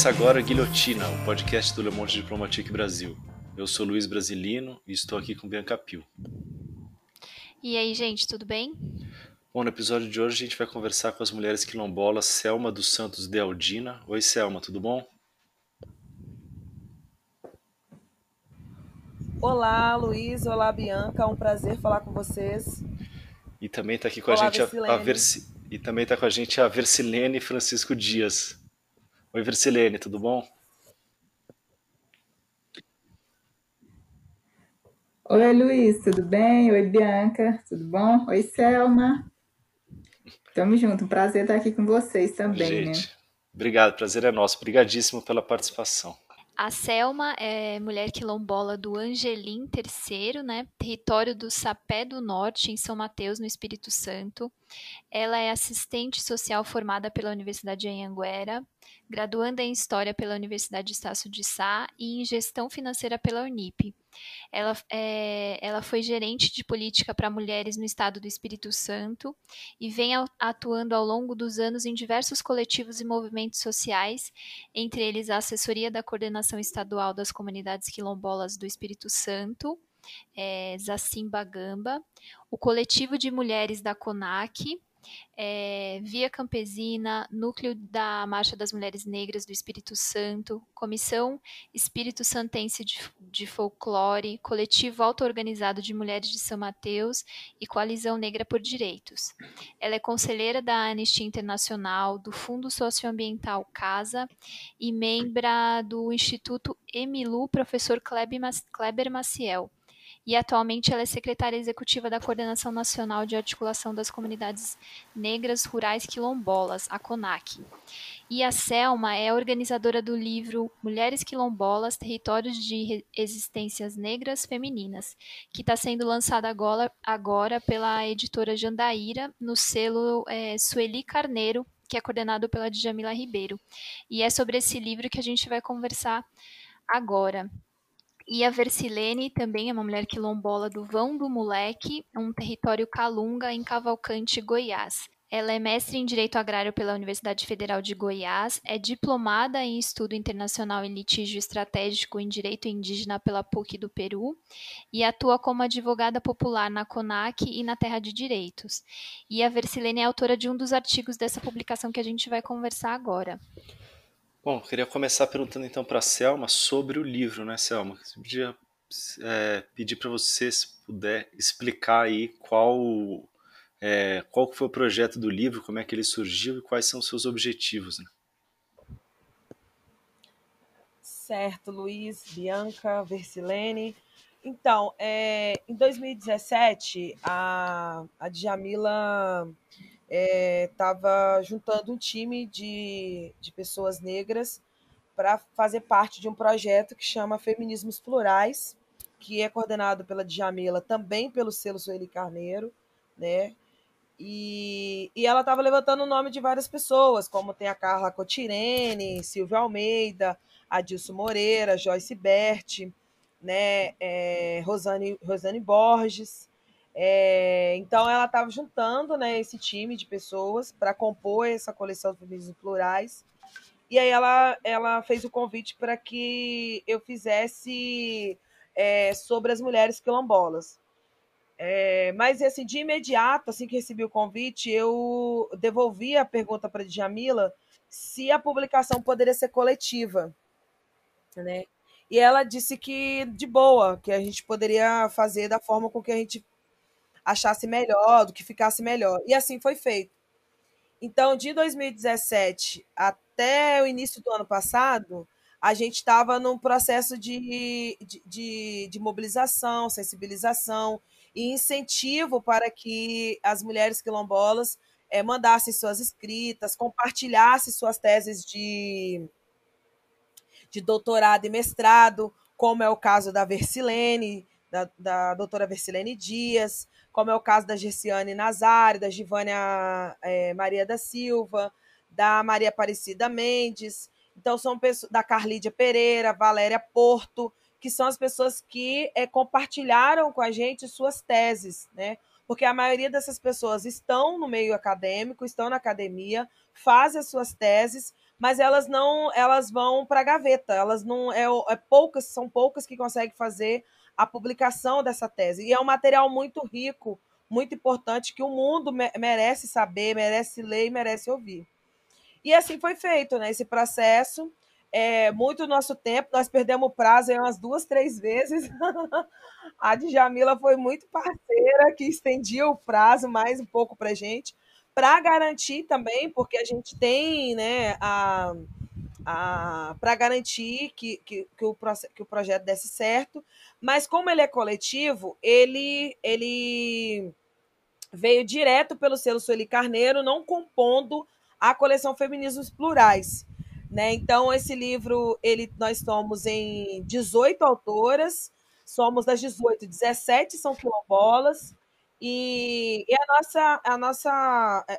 Começa agora Guilhotina, o podcast do Le Monde Diplomatique Brasil. Eu sou Luiz Brasilino e estou aqui com Bianca Pio. E aí, gente, tudo bem? Bom, no episódio de hoje a gente vai conversar com as mulheres quilombolas Selma dos Santos de Aldina. Oi, Selma, tudo bom? Olá, Luiz. Olá, Bianca. É um prazer falar com vocês. E também está aqui com Olá, a gente a, a Versi... e também está com a gente a Versilene Francisco Dias. Oi, Versilene, tudo bom? Oi, Luiz, tudo bem? Oi, Bianca, tudo bom? Oi, Selma. Tamo junto, um prazer estar aqui com vocês também, Gente, né? Obrigado, prazer é nosso. Obrigadíssimo pela participação. A Selma é mulher quilombola do Angelim III, né? Território do Sapé do Norte, em São Mateus, no Espírito Santo. Ela é assistente social formada pela Universidade de Anhanguera, graduanda em História pela Universidade Estácio de Sá e em Gestão Financeira pela Unip. Ela, é, ela foi gerente de política para mulheres no estado do Espírito Santo e vem atuando ao longo dos anos em diversos coletivos e movimentos sociais, entre eles a Assessoria da Coordenação Estadual das Comunidades Quilombolas do Espírito Santo, é, Zacimba Gamba, o Coletivo de Mulheres da CONAC, é, Via Campesina, Núcleo da Marcha das Mulheres Negras do Espírito Santo, Comissão Espírito Santense de, de Folclore, Coletivo Auto-Organizado de Mulheres de São Mateus e Coalizão Negra por Direitos. Ela é conselheira da Anistia Internacional, do Fundo Socioambiental Casa e membra do Instituto Emilu Professor Kleber Maciel e atualmente ela é secretária executiva da Coordenação Nacional de Articulação das Comunidades Negras Rurais Quilombolas, a CONAC. E a Selma é organizadora do livro Mulheres Quilombolas, Territórios de Existências Negras Femininas, que está sendo lançado agora, agora pela editora Jandaíra, no selo é, Sueli Carneiro, que é coordenado pela Djamila Ribeiro. E é sobre esse livro que a gente vai conversar agora. E a Versilene também é uma mulher quilombola do Vão do Moleque, um território calunga em Cavalcante, Goiás. Ela é mestre em Direito Agrário pela Universidade Federal de Goiás, é diplomada em Estudo Internacional em Litígio Estratégico em Direito Indígena pela PUC do Peru e atua como advogada popular na CONAC e na Terra de Direitos. E a Versilene é autora de um dos artigos dessa publicação que a gente vai conversar agora. Bom, queria começar perguntando então para a Selma sobre o livro, né, Selma? Eu podia é, pedir para você, se puder, explicar aí qual, é, qual foi o projeto do livro, como é que ele surgiu e quais são os seus objetivos. Né? Certo, Luiz, Bianca, Versilene. Então, é, em 2017, a, a Djamila estava é, juntando um time de, de pessoas negras para fazer parte de um projeto que chama Feminismos Plurais, que é coordenado pela Djamila, também pelo selo Sueli Carneiro, né? E, e ela estava levantando o nome de várias pessoas, como tem a Carla Cotirene, Silvia Almeida, Adilson Moreira, Joyce Berti, né? É, Rosane, Rosane Borges, é, então ela estava juntando né, esse time de pessoas para compor essa coleção de feminismos plurais. E aí ela, ela fez o convite para que eu fizesse é, sobre as mulheres quilombolas. É, mas assim, de imediato, assim que recebi o convite, eu devolvi a pergunta para a Djamila se a publicação poderia ser coletiva. Né? E ela disse que de boa, que a gente poderia fazer da forma com que a gente achasse melhor, do que ficasse melhor. E assim foi feito. Então, de 2017 até o início do ano passado, a gente estava num processo de, de, de, de, mobilização, sensibilização e incentivo para que as mulheres quilombolas é, mandassem suas escritas, compartilhassem suas teses de, de doutorado e mestrado, como é o caso da Versilene, da, da doutora Versilene Dias, como é o caso da Gerciane Nazário, da Givânia é, Maria da Silva, da Maria Aparecida Mendes. Então, são pessoas da Carlídia Pereira, Valéria Porto, que são as pessoas que é, compartilharam com a gente suas teses, né? Porque a maioria dessas pessoas estão no meio acadêmico, estão na academia, fazem as suas teses, mas elas não, elas vão para a gaveta, elas não é, é poucas, são poucas que conseguem fazer a publicação dessa tese. E é um material muito rico, muito importante que o mundo merece saber, merece ler e merece ouvir. E assim foi feito, né? Esse processo é muito nosso tempo, nós perdemos o prazo umas duas, três vezes. a Djamila foi muito parceira, que estendia o prazo mais um pouco para gente, para garantir também, porque a gente tem né, a, para garantir que, que, que, o, que o projeto desse certo, mas como ele é coletivo, ele, ele veio direto pelo selo Sueli Carneiro, não compondo a coleção Feminismos Plurais. Né? Então, esse livro, ele, nós somos em 18 autoras, somos das 18, 17 são quilombolas, e, e a, nossa, a, nossa,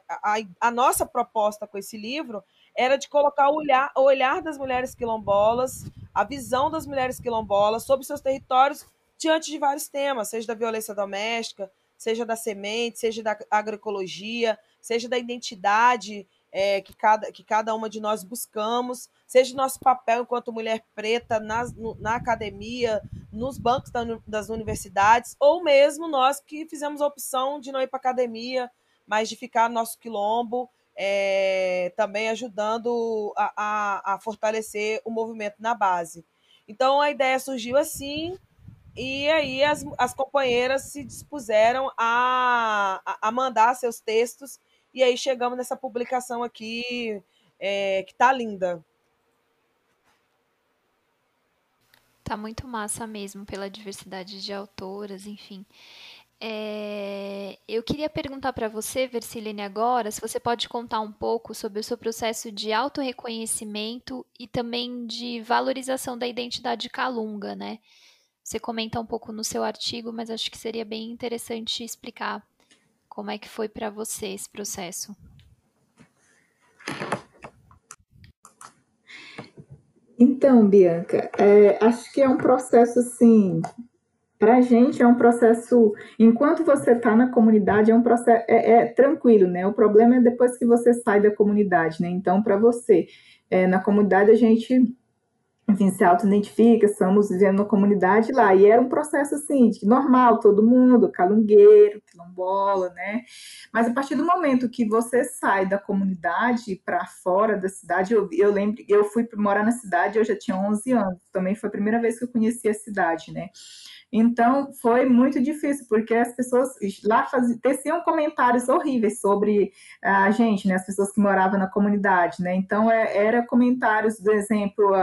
a, a, nossa proposta com esse livro era de colocar o olhar, o olhar das mulheres quilombolas, a visão das mulheres quilombolas sobre seus territórios diante de vários temas, seja da violência doméstica, seja da semente, seja da agroecologia, seja da identidade é, que, cada, que cada uma de nós buscamos, seja nosso papel enquanto mulher preta na, na academia, nos bancos da, das universidades, ou mesmo nós que fizemos a opção de não ir para academia, mas de ficar no nosso quilombo, é, também ajudando a, a, a fortalecer o movimento na base. Então a ideia surgiu assim, e aí as, as companheiras se dispuseram a, a mandar seus textos e aí chegamos nessa publicação aqui, é, que tá linda. Tá muito massa mesmo, pela diversidade de autoras, enfim. É, eu queria perguntar para você, Versilene, agora, se você pode contar um pouco sobre o seu processo de autorreconhecimento e também de valorização da identidade calunga, né? Você comenta um pouco no seu artigo, mas acho que seria bem interessante explicar como é que foi para você esse processo? Então, Bianca, é, acho que é um processo assim. Para a gente é um processo. Enquanto você está na comunidade, é um processo é, é, tranquilo, né? O problema é depois que você sai da comunidade, né? Então, para você, é, na comunidade a gente enfim, se auto-identifica, estamos vivendo uma comunidade lá. E era um processo assim, normal, todo mundo, calungueiro, quilombola, né? Mas a partir do momento que você sai da comunidade para fora da cidade, eu, eu lembro, eu fui morar na cidade, eu já tinha 11 anos, também foi a primeira vez que eu conheci a cidade, né? Então, foi muito difícil, porque as pessoas lá faziam, teciam comentários horríveis sobre a gente, né? As pessoas que moravam na comunidade, né? Então, é, era comentários, do exemplo,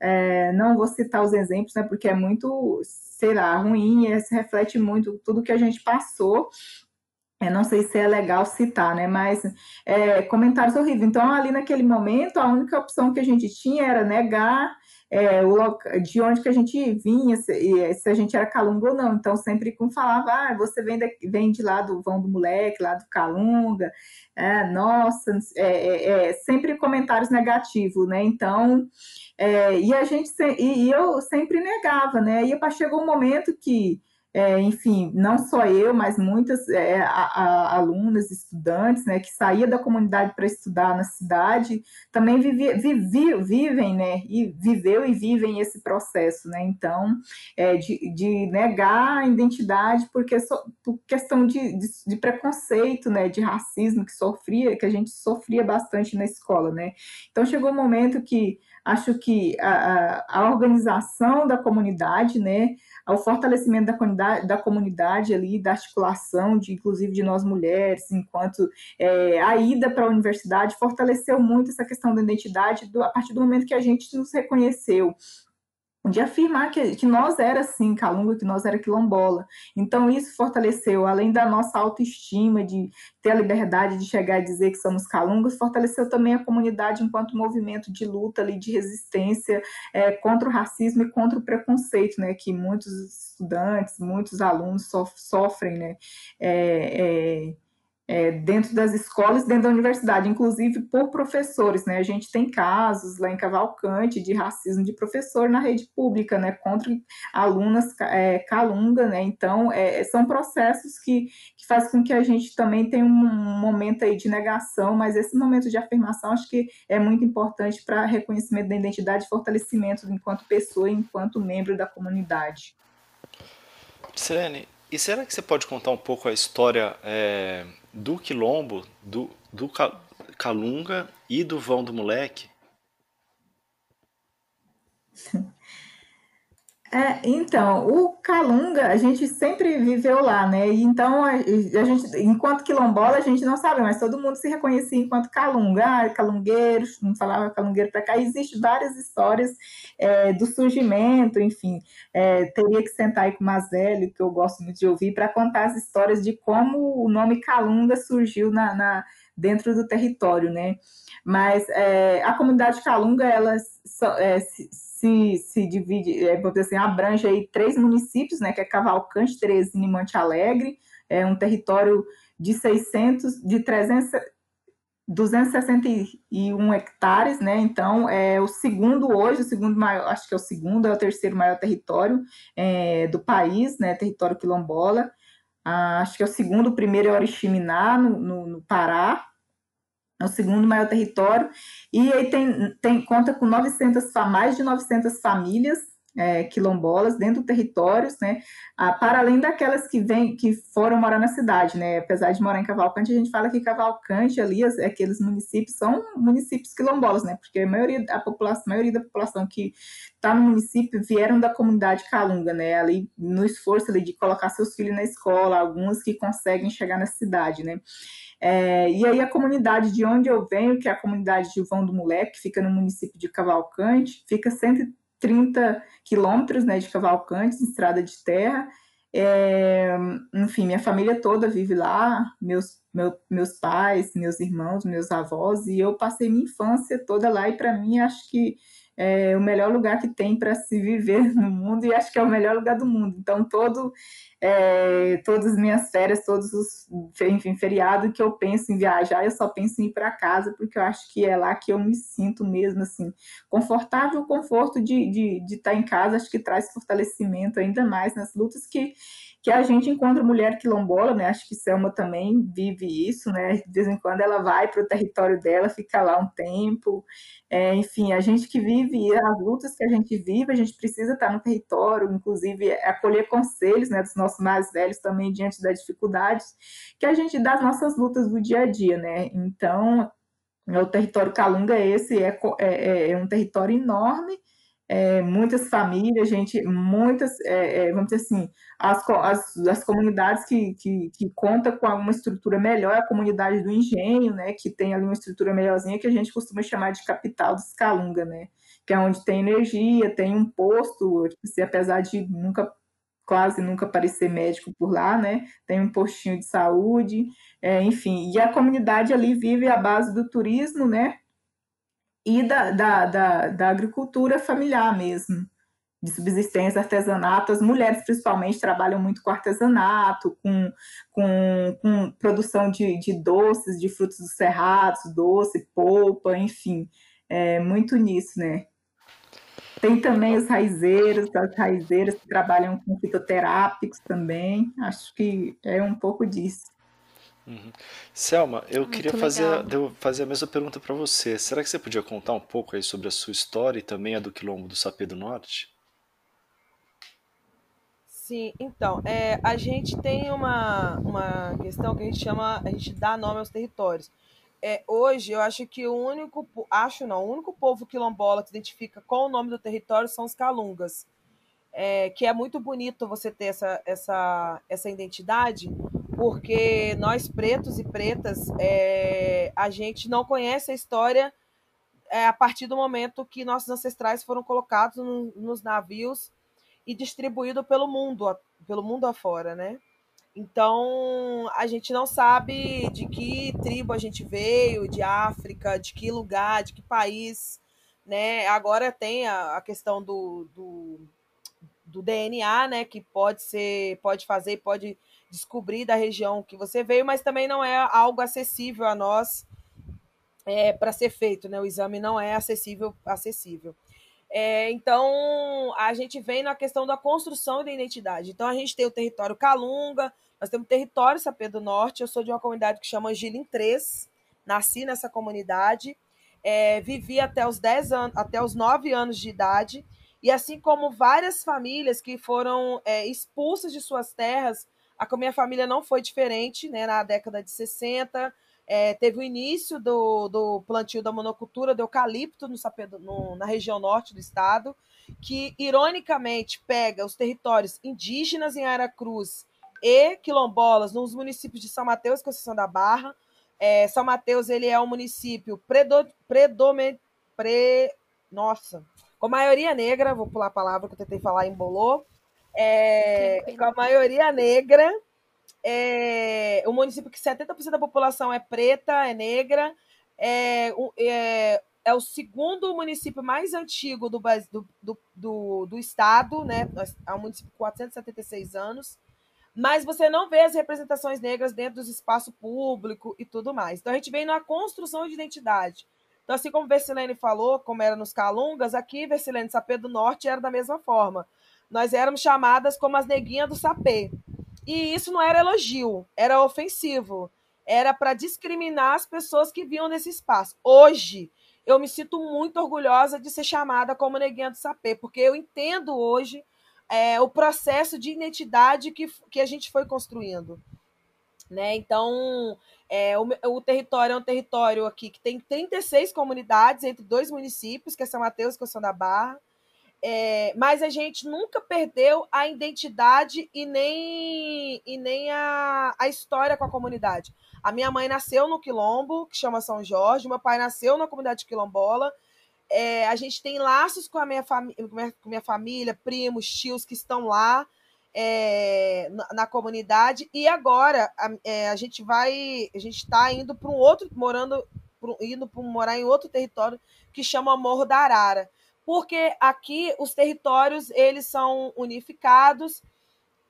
é, não vou citar os exemplos, né, porque é muito, sei lá, ruim, e se reflete muito tudo que a gente passou. Não sei se é legal citar, né? Mas é, comentários horríveis. Então, ali naquele momento, a única opção que a gente tinha era negar é, o de onde que a gente vinha, se, se, a gente era calunga ou não. Então, sempre com falava, ah, você vem de, vem de lá do vão do moleque, lá do calunga, é, nossa, é, é, sempre comentários negativos, né? Então, é, e a gente e, e, eu sempre negava, né? E chegou um momento que, é, enfim, não só eu, mas muitas é, a, a, alunas, estudantes, né, que saía da comunidade para estudar na cidade, também vivi, vivi, vivem, né? E viveu e vivem esse processo, né? Então, é, de, de negar a identidade porque so, por questão de, de, de preconceito, né? De racismo que sofria, que a gente sofria bastante na escola, né? Então chegou um momento que Acho que a, a organização da comunidade, né, o fortalecimento da comunidade, da comunidade ali, da articulação, de inclusive de nós mulheres, enquanto é, a ida para a universidade fortaleceu muito essa questão da identidade do, a partir do momento que a gente nos reconheceu de afirmar que, que nós era sim calunga, que nós era quilombola. Então isso fortaleceu, além da nossa autoestima, de ter a liberdade de chegar e dizer que somos calungas, fortaleceu também a comunidade enquanto movimento de luta ali, de resistência é, contra o racismo e contra o preconceito, né, que muitos estudantes, muitos alunos sof sofrem, né, é, é, é, dentro das escolas, dentro da universidade, inclusive por professores, né? A gente tem casos lá em Cavalcante de racismo de professor na rede pública, né? Contra alunas é, calunga, né? Então, é, são processos que, que fazem com que a gente também tenha um momento aí de negação, mas esse momento de afirmação acho que é muito importante para reconhecimento da identidade e fortalecimento enquanto pessoa e enquanto membro da comunidade. Serene, e será que você pode contar um pouco a história é, do Quilombo, do, do Calunga e do Vão do Moleque? É, então, o Calunga, a gente sempre viveu lá, né? Então, a, a, gente, enquanto quilombola, a gente não sabe, mas todo mundo se reconhecia enquanto Calunga, ah, calungueiros, não falava calungueiro para cá. Existem várias histórias é, do surgimento, enfim. É, teria que sentar aí com o Mazelli, que eu gosto muito de ouvir, para contar as histórias de como o nome Calunga surgiu na, na dentro do território, né? Mas é, a comunidade Calunga, ela é, se, se, se divide, é, assim, abrange aí três municípios, né, que é Cavalcante, Teresina e Monte Alegre, é um território de 600, de 300, 261 hectares, né? Então é o segundo hoje, o segundo maior, acho que é o segundo, é o terceiro maior território é, do país, né? Território quilombola. Ah, acho que é o segundo, o primeiro é Oriximiná, no, no, no Pará, é o segundo maior território, e aí tem, tem conta com 900, mais de 900 famílias é, quilombolas dentro do território, né, ah, para além daquelas que vêm, que foram morar na cidade, né, apesar de morar em Cavalcante, a gente fala que Cavalcante ali, aqueles municípios são municípios quilombolas, né, porque a maioria, a população, a maioria da população que está no município vieram da comunidade Calunga, né, ali no esforço ali de colocar seus filhos na escola, alguns que conseguem chegar na cidade, né, é, e aí a comunidade de onde eu venho, que é a comunidade de Vão do Moleque, que fica no município de Cavalcante, fica 130 quilômetros né, de Cavalcante, estrada de terra. É, enfim, minha família toda vive lá, meus, meu, meus pais, meus irmãos, meus avós, e eu passei minha infância toda lá, e para mim acho que é o melhor lugar que tem para se viver no mundo e acho que é o melhor lugar do mundo. Então, todo, é, todas as minhas férias, todos os enfim, feriados que eu penso em viajar, eu só penso em ir para casa, porque eu acho que é lá que eu me sinto mesmo assim, confortável, o conforto de, de, de estar em casa, acho que traz fortalecimento ainda mais nas lutas que que a gente encontra mulher quilombola, né? Acho que Selma também vive isso, né? De vez em quando ela vai para o território dela, fica lá um tempo. É, enfim, a gente que vive as lutas que a gente vive, a gente precisa estar no território, inclusive acolher conselhos, né? Dos nossos mais velhos também diante das dificuldades que a gente dá as nossas lutas do dia a dia, né? Então, o território Calunga esse é, é, é um território enorme é, muitas famílias, gente, muitas, é, é, vamos dizer assim, as, as, as comunidades que, que, que contam com uma estrutura melhor, a comunidade do engenho, né, que tem ali uma estrutura melhorzinha, que a gente costuma chamar de capital dos Calunga, né, que é onde tem energia, tem um posto, tipo assim, apesar de nunca, quase nunca aparecer médico por lá, né, tem um postinho de saúde, é, enfim, e a comunidade ali vive à base do turismo, né, e da, da, da, da agricultura familiar mesmo, de subsistência, artesanato. As mulheres, principalmente, trabalham muito com artesanato, com, com, com produção de, de doces, de frutos do cerrado, doce, polpa, enfim, é muito nisso, né? Tem também os raizeiros, as raizeiras que trabalham com fitoterápicos também. Acho que é um pouco disso. Uhum. Selma, eu Muito queria fazer, fazer a mesma pergunta para você. Será que você podia contar um pouco aí sobre a sua história e também a do Quilombo do Sapê do Norte? Sim, então, é, a gente tem uma, uma questão que a gente chama, a gente dá nome aos territórios. É, hoje, eu acho que o único, acho não, o único povo quilombola que se identifica com o nome do território são os calungas. É, que é muito bonito você ter essa, essa, essa identidade, porque nós pretos e pretas, é, a gente não conhece a história é, a partir do momento que nossos ancestrais foram colocados no, nos navios e distribuídos pelo mundo, pelo mundo afora, né? Então, a gente não sabe de que tribo a gente veio, de África, de que lugar, de que país, né? Agora tem a, a questão do, do, do DNA, né? Que pode ser, pode fazer, pode descobrir da região que você veio, mas também não é algo acessível a nós é, para ser feito, né? O exame não é acessível, acessível. É, então, a gente vem na questão da construção da identidade. Então, a gente tem o território Calunga, nós temos o território Sapê do Norte. Eu sou de uma comunidade que chama Gilim 3, nasci nessa comunidade, é, vivi até os 10 anos, até os 9 anos de idade, e assim como várias famílias que foram é, expulsas de suas terras, a minha família não foi diferente, né? Na década de 60, é, teve o início do, do plantio da monocultura do eucalipto no, no, na região norte do estado, que ironicamente pega os territórios indígenas em Aracruz e quilombolas nos municípios de São Mateus e Conceição da Barra. É, São Mateus ele é um município predo, predome, pre, nossa, com maioria negra, vou pular a palavra que eu tentei falar, embolou, é, com a maioria negra, é, um município que 70% da população é preta, é negra, é, é, é, o segundo município mais antigo do, do, do, do estado, né? É um município com 476 anos, mas você não vê as representações negras dentro do espaço público e tudo mais. Então a gente vem na construção de identidade. Então, assim como Versilene falou, como era nos Calungas, aqui Versilene Sapê do Norte era da mesma forma. Nós éramos chamadas como as neguinhas do sapê. E isso não era elogio, era ofensivo. Era para discriminar as pessoas que viam nesse espaço. Hoje, eu me sinto muito orgulhosa de ser chamada como neguinha do sapê, porque eu entendo hoje é, o processo de identidade que, que a gente foi construindo. Né? Então, é, o, o, território é um território aqui que tem 36 comunidades entre dois municípios, que é São Mateus e Conceição da Barra. É, mas a gente nunca perdeu a identidade e nem, e nem a, a história com a comunidade. A minha mãe nasceu no Quilombo, que chama São Jorge, meu pai nasceu na comunidade quilombola. É, a gente tem laços com a minha, fami com minha família, primos, tios que estão lá é, na, na, comunidade. E agora a, é, a gente vai, a gente está indo para um outro, morando, pro, indo para morar em outro território que chama Morro da Arara porque aqui os territórios eles são unificados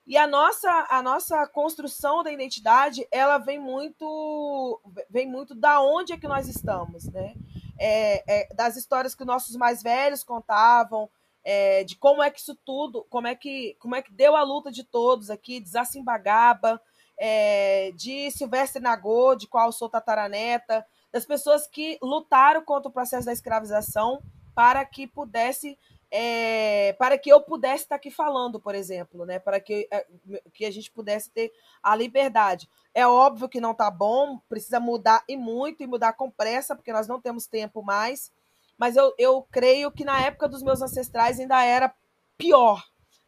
e a nossa a nossa construção da identidade ela vem muito vem muito da onde é que nós estamos, né? É, é, das histórias que nossos mais velhos contavam, é, de como é que isso tudo, como é que como é que deu a luta de todos aqui, de Zacimbagaba, é, de Silvestre Nagô, de qual sou tataraneta, das pessoas que lutaram contra o processo da escravização para que pudesse é, para que eu pudesse estar aqui falando, por exemplo, né? Para que, é, que a gente pudesse ter a liberdade. É óbvio que não está bom, precisa mudar e muito, e mudar com pressa, porque nós não temos tempo mais. Mas eu, eu creio que na época dos meus ancestrais ainda era pior,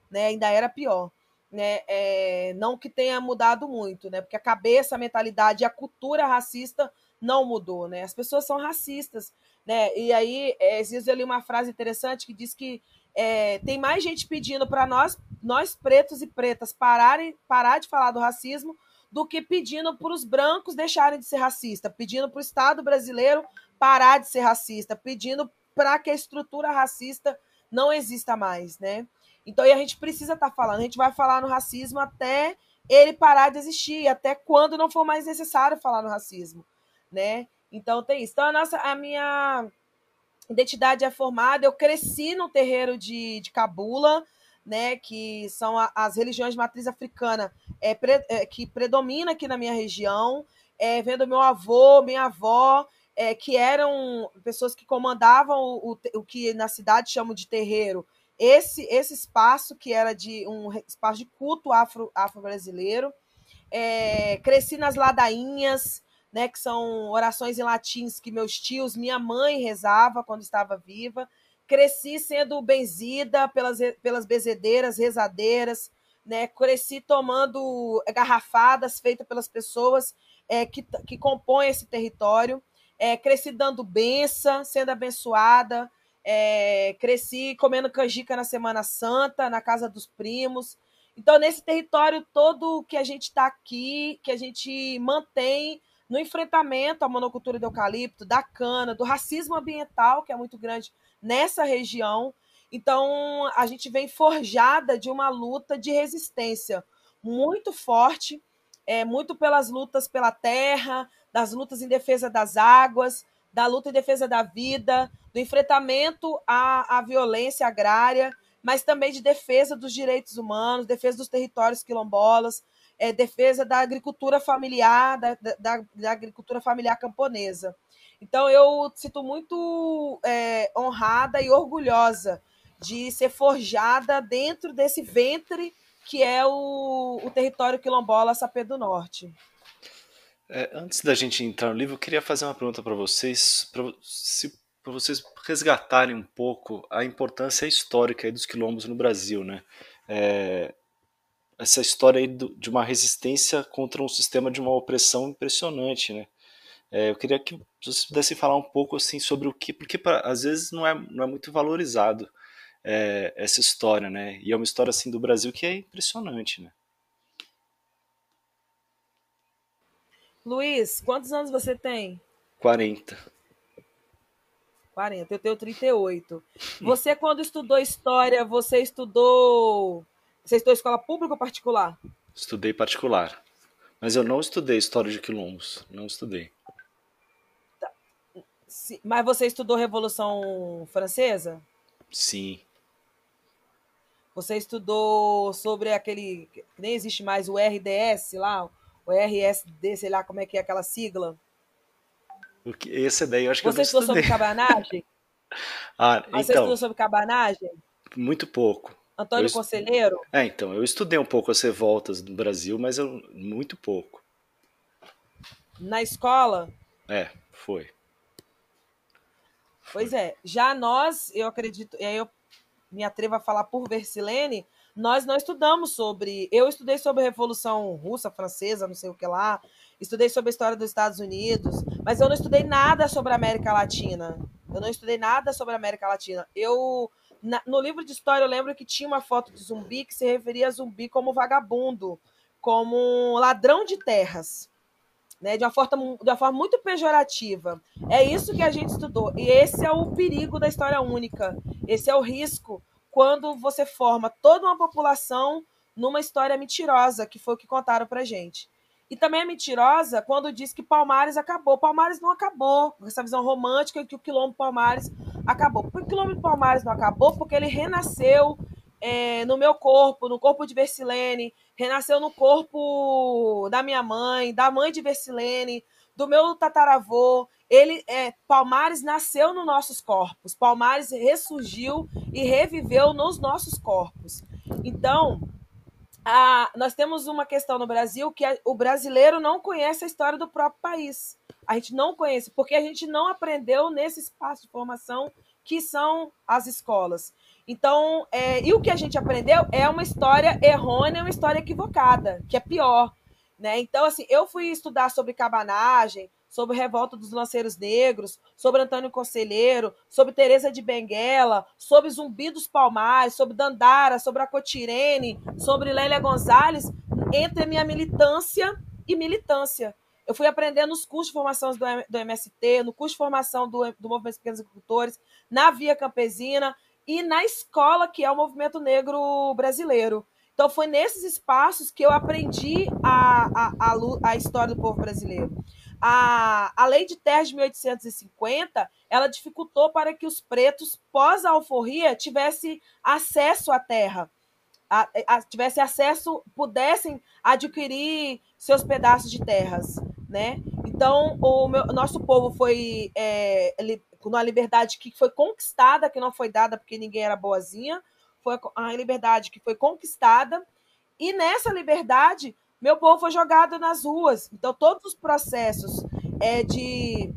né? Ainda era pior. Né? É, não que tenha mudado muito, né? Porque a cabeça, a mentalidade, a cultura racista não mudou, né? As pessoas são racistas, né? E aí, é, esses dias eu li uma frase interessante que diz que é, tem mais gente pedindo para nós, nós pretos e pretas, pararem, parar de falar do racismo do que pedindo para os brancos deixarem de ser racista, pedindo para o Estado brasileiro parar de ser racista, pedindo para que a estrutura racista não exista mais, né? Então, a gente precisa estar tá falando, a gente vai falar no racismo até ele parar de existir, até quando não for mais necessário falar no racismo, né? Então tem isso. Então a nossa, a minha identidade é formada. Eu cresci no terreiro de, de Cabula, né, que são a, as religiões de matriz africana é, pre, é, que predomina aqui na minha região. É, vendo meu avô, minha avó, é, que eram pessoas que comandavam o, o, o, que na cidade chamam de terreiro. Esse, esse espaço que era de um espaço de culto afro, afro-brasileiro. É, cresci nas ladainhas, né, que são orações em latins que meus tios, minha mãe rezava quando estava viva. Cresci sendo benzida pelas, pelas bezedeiras, rezadeiras, né? Cresci tomando garrafadas feitas pelas pessoas é, que, que compõem esse território. É, cresci dando benção, sendo abençoada. É, cresci comendo canjica na Semana Santa, na casa dos primos. Então, nesse território todo que a gente está aqui, que a gente mantém no enfrentamento à monocultura de eucalipto, da cana, do racismo ambiental, que é muito grande nessa região. Então, a gente vem forjada de uma luta de resistência muito forte é, muito pelas lutas pela terra, das lutas em defesa das águas, da luta em defesa da vida, do enfrentamento à, à violência agrária, mas também de defesa dos direitos humanos, defesa dos territórios quilombolas, é, defesa da agricultura familiar, da, da, da, agricultura familiar camponesa. Então, eu sinto muito é, honrada e orgulhosa de ser forjada dentro desse ventre que é o, o território quilombola Sapê do Norte. É, antes da gente entrar no livro, eu queria fazer uma pergunta para vocês, para vocês resgatarem um pouco a importância histórica dos quilombos no Brasil, né? É, essa história aí do, de uma resistência contra um sistema de uma opressão impressionante, né? É, eu queria que vocês pudessem falar um pouco assim sobre o que, porque pra, às vezes não é, não é muito valorizado é, essa história, né? E é uma história assim do Brasil que é impressionante, né? Luiz, quantos anos você tem? 40. 40, eu tenho 38. Você, quando estudou história, você estudou. Você estudou escola pública ou particular? Estudei particular. Mas eu não estudei história de quilombos. Não estudei. Tá. Mas você estudou Revolução Francesa? Sim. Você estudou sobre aquele. Nem existe mais o RDS lá, o RSD, sei lá como é que é aquela sigla. Porque esse daí eu acho que Você eu estudou sobre cabanagem? ah, então, Você estudou sobre cabanagem? Muito pouco. Antônio eu Conselheiro? É, então, eu estudei um pouco as revoltas do Brasil, mas eu muito pouco. Na escola? É, foi. Pois é. Já nós, eu acredito, e aí eu me atrevo a falar por Versilene, nós não estudamos sobre. Eu estudei sobre a Revolução Russa, Francesa, não sei o que lá. Estudei sobre a história dos Estados Unidos, mas eu não estudei nada sobre a América Latina. Eu não estudei nada sobre a América Latina. Eu na, no livro de história eu lembro que tinha uma foto de zumbi que se referia a zumbi como vagabundo, como ladrão de terras. Né, de, uma forma, de uma forma muito pejorativa. É isso que a gente estudou. E esse é o perigo da história única. Esse é o risco quando você forma toda uma população numa história mentirosa, que foi o que contaram pra gente. E também é mentirosa quando diz que Palmares acabou. Palmares não acabou. Essa visão romântica que o quilombo Palmares acabou. Por que o quilombo Palmares não acabou? Porque ele renasceu é, no meu corpo, no corpo de Versilene, renasceu no corpo da minha mãe, da mãe de Versilene, do meu tataravô. Ele, é, Palmares nasceu nos nossos corpos. Palmares ressurgiu e reviveu nos nossos corpos. Então, a, nós temos uma questão no Brasil que a, o brasileiro não conhece a história do próprio país. A gente não conhece, porque a gente não aprendeu nesse espaço de formação que são as escolas. Então, é, e o que a gente aprendeu é uma história errônea, uma história equivocada, que é pior. Né? Então, assim, eu fui estudar sobre cabanagem, sobre revolta dos lanceiros negros, sobre Antônio Conselheiro, sobre Teresa de Benguela, sobre Zumbi dos Palmares, sobre Dandara, sobre a Cotirene, sobre Lélia Gonzalez, entre minha militância e militância. Eu fui aprendendo nos cursos de formação do, do MST, no curso de formação do, do Movimento dos Pequenos Agricultores, na Via Campesina e na escola que é o Movimento Negro Brasileiro. Então, foi nesses espaços que eu aprendi a, a, a, a história do povo brasileiro. A, a lei de terras de 1850 ela dificultou para que os pretos, pós-alforria, tivessem acesso à terra, a, a, acesso, pudessem adquirir seus pedaços de terras. Né? Então, o meu, nosso povo foi é, com uma liberdade que foi conquistada, que não foi dada porque ninguém era boazinha, foi a liberdade que foi conquistada, e nessa liberdade, meu povo foi jogado nas ruas. Então, todos os processos é, de,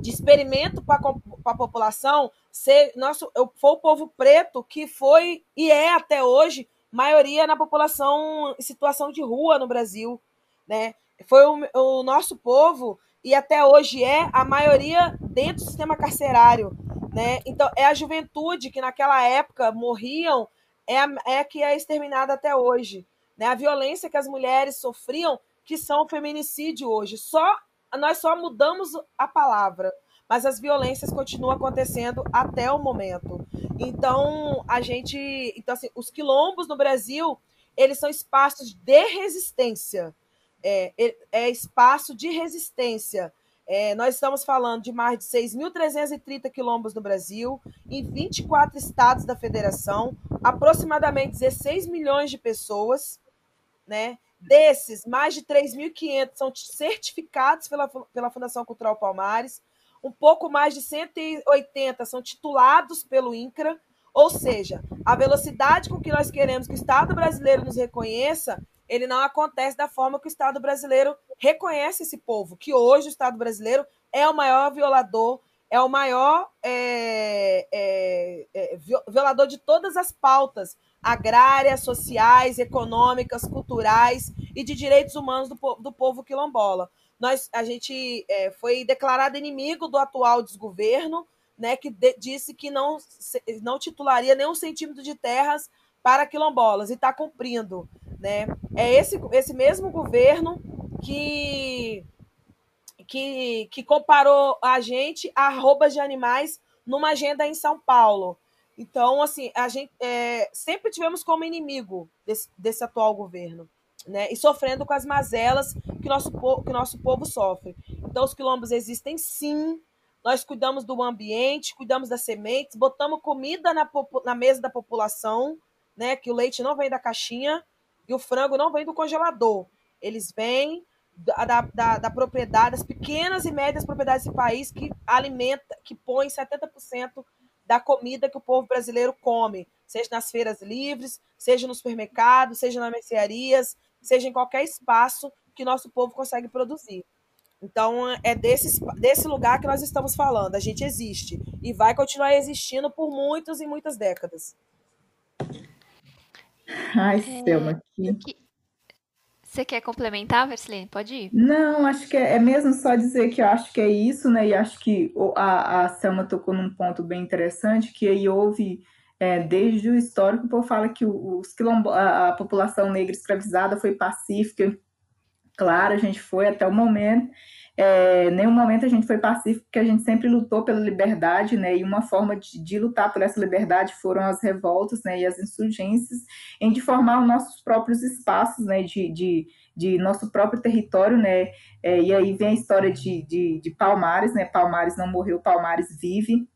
de experimento para a população, ser, nosso, foi o povo preto que foi e é até hoje maioria na população em situação de rua no Brasil. Né? Foi o, o nosso povo e até hoje é a maioria dentro do sistema carcerário. Né? Então, é a juventude que naquela época morriam, é é a que é exterminada até hoje. Né? A violência que as mulheres sofriam, que são feminicídio hoje. Só Nós só mudamos a palavra, mas as violências continuam acontecendo até o momento. Então, a gente. Então, assim, os quilombos no Brasil, eles são espaços de resistência. é, é espaço de resistência. É, nós estamos falando de mais de 6.330 quilombos no Brasil, em 24 estados da federação, aproximadamente 16 milhões de pessoas. Né? Desses, mais de 3.500 são certificados pela, pela Fundação Cultural Palmares, um pouco mais de 180 são titulados pelo INCRA, ou seja, a velocidade com que nós queremos que o Estado brasileiro nos reconheça ele não acontece da forma que o Estado brasileiro reconhece esse povo, que hoje o Estado brasileiro é o maior violador, é o maior é, é, é, violador de todas as pautas agrárias, sociais, econômicas, culturais e de direitos humanos do, do povo quilombola. Nós, a gente é, foi declarado inimigo do atual desgoverno, né, que de, disse que não, não titularia nenhum centímetro de terras para quilombolas e está cumprindo. Né? É esse, esse mesmo governo que, que, que comparou a gente a arrobas de animais numa agenda em São Paulo. Então, assim, a gente é, sempre tivemos como inimigo desse, desse atual governo. Né, e sofrendo com as mazelas que nosso, que nosso povo sofre. Então, os quilombos existem sim, nós cuidamos do ambiente, cuidamos das sementes, botamos comida na, na mesa da população, né, que o leite não vem da caixinha, e o frango não vem do congelador. Eles vêm da, da, da propriedade, das pequenas e médias propriedades desse país que alimenta, que põe 70% da comida que o povo brasileiro come, seja nas feiras livres, seja no supermercado, seja nas mercearias, seja em qualquer espaço que nosso povo consegue produzir. Então, é desse, desse lugar que nós estamos falando. A gente existe e vai continuar existindo por muitas e muitas décadas. Ai, é, Selma, que... Você quer complementar, Versilene? Pode ir. Não, acho que é, é, mesmo só dizer que eu acho que é isso, né? E acho que a, a Selma tocou num ponto bem interessante, que aí houve, é, desde o histórico, o povo fala que os a, a população negra escravizada foi pacífica. Claro, a gente foi até o momento, é, nenhum momento a gente foi pacífico, porque a gente sempre lutou pela liberdade, né? E uma forma de, de, lutar por essa liberdade foram as revoltas, né? E as insurgências, em de formar os nossos próprios espaços, né? De, de, de nosso próprio território, né? É, e aí vem a história de, de, de Palmares, né? Palmares não morreu, Palmares vive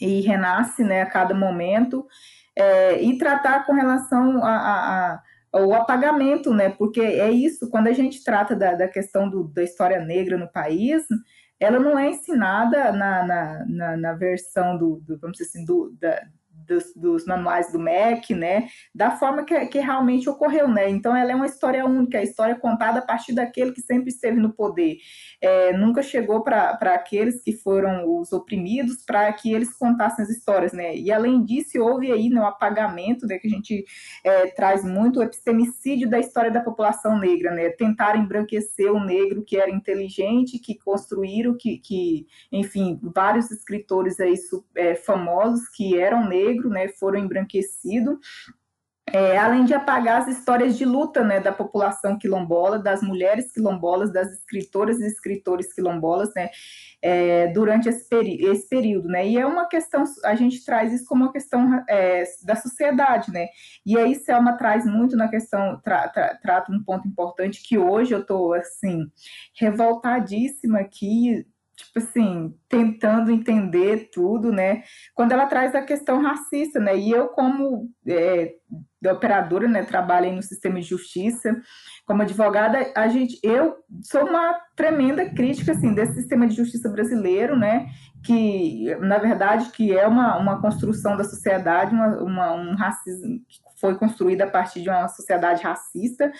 e renasce, né? A cada momento. É, e tratar com relação a, a, a o apagamento, né? Porque é isso, quando a gente trata da, da questão do, da história negra no país, ela não é ensinada na, na, na, na versão do, do, vamos dizer assim, do, da, dos, dos, manuais do MEC, né, da forma que, que, realmente ocorreu, né, então ela é uma história única, a história contada a partir daquele que sempre esteve no poder, é, nunca chegou para aqueles que foram os oprimidos para que eles contassem as histórias, né, e além disso houve aí né, o apagamento, né, que a gente é, traz muito o epistemicídio da história da população negra, né, tentar embranquecer o negro que era inteligente, que construíram, que, que enfim, vários escritores aí é, famosos que eram negros, negro, né, foram embranquecidos, é, além de apagar as histórias de luta né, da população quilombola, das mulheres quilombolas, das escritoras e escritores quilombolas, né, é, durante esse, esse, período, né, e é uma questão, a gente traz isso como uma questão é, da sociedade, né, e aí Selma traz muito na questão, tra tra trata um ponto importante que hoje eu estou, assim, revoltadíssima aqui, tipo assim, tentando entender tudo, né? Quando ela traz a questão racista, né? E eu, como é, operadora, né, trabalho no sistema de justiça, como advogada, a gente, eu sou uma tremenda crítica, assim, desse sistema de justiça brasileiro, né? Que, na verdade, que é uma, uma construção da sociedade, uma, uma um racismo que foi construída a partir de uma sociedade racista,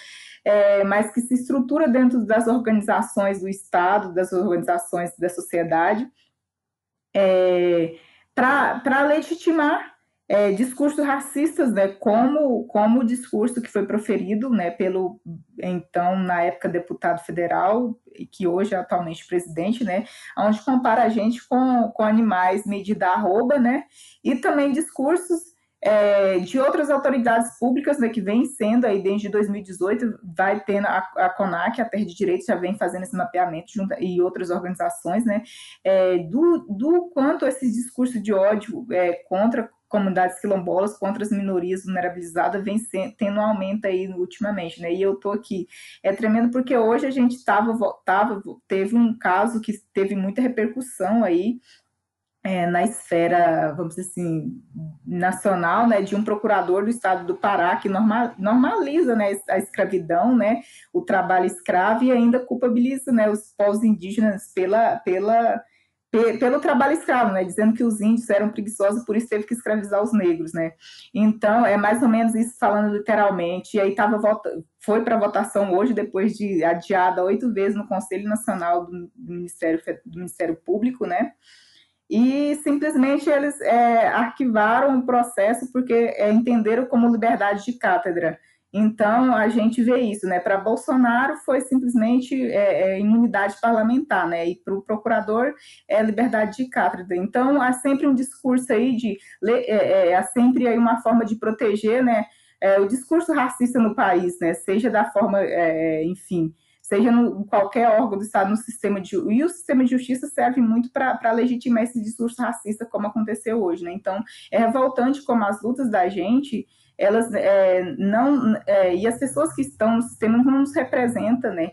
é, mas que se estrutura dentro das organizações do Estado, das organizações da sociedade, é, para legitimar é, discursos racistas, né, como, como o discurso que foi proferido né, pelo, então, na época, deputado federal, que hoje é atualmente presidente, né, onde compara a gente com, com animais medida arroba, né, e também discursos é, de outras autoridades públicas né, que vem sendo aí desde 2018, vai tendo a, a CONAC, a Terra de Direitos, já vem fazendo esse mapeamento junto, e outras organizações, né, é, do, do quanto esse discurso de ódio é, contra comunidades quilombolas contra as minorias vulnerabilizadas vem tendo um aumento aí ultimamente, né? E eu tô aqui. É tremendo porque hoje a gente tava, tava teve um caso que teve muita repercussão aí é, na esfera, vamos dizer assim, nacional, né, de um procurador do estado do Pará que normal, normaliza, né, a escravidão, né, o trabalho escravo e ainda culpabiliza, né, os povos indígenas pela, pela pelo trabalho escravo, né, dizendo que os índios eram preguiçosos, por isso teve que escravizar os negros, né. Então, é mais ou menos isso falando literalmente. E aí tava foi para votação hoje, depois de adiada oito vezes no Conselho Nacional do, Ministério do Ministério Público, né e simplesmente eles é, arquivaram o processo porque é, entenderam como liberdade de cátedra. Então, a gente vê isso, né? Para Bolsonaro foi simplesmente é, é, imunidade parlamentar, né? E para o procurador é liberdade de cátedra. Então, há sempre um discurso aí de... É, é, há sempre aí uma forma de proteger, né? É, o discurso racista no país, né? Seja da forma, enfim seja no, qualquer órgão do Estado, no sistema de e o sistema de justiça serve muito para legitimar esse discurso racista, como aconteceu hoje, né? Então, é revoltante como as lutas da gente, elas é, não é, e as pessoas que estão no sistema não nos representam, né?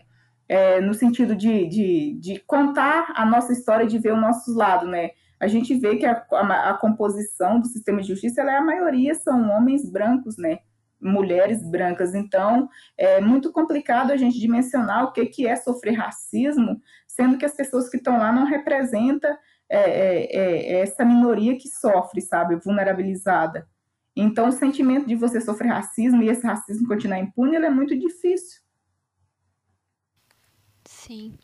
É, no sentido de, de, de, contar a nossa história, de ver o nosso lado, né? A gente vê que a, a, a composição do sistema de justiça, ela é a maioria são homens brancos, né? mulheres brancas. Então, é muito complicado a gente dimensionar o que, que é sofrer racismo, sendo que as pessoas que estão lá não representam é, é, é, essa minoria que sofre, sabe, vulnerabilizada. Então, o sentimento de você sofrer racismo e esse racismo continuar impune, é muito difícil. Sim.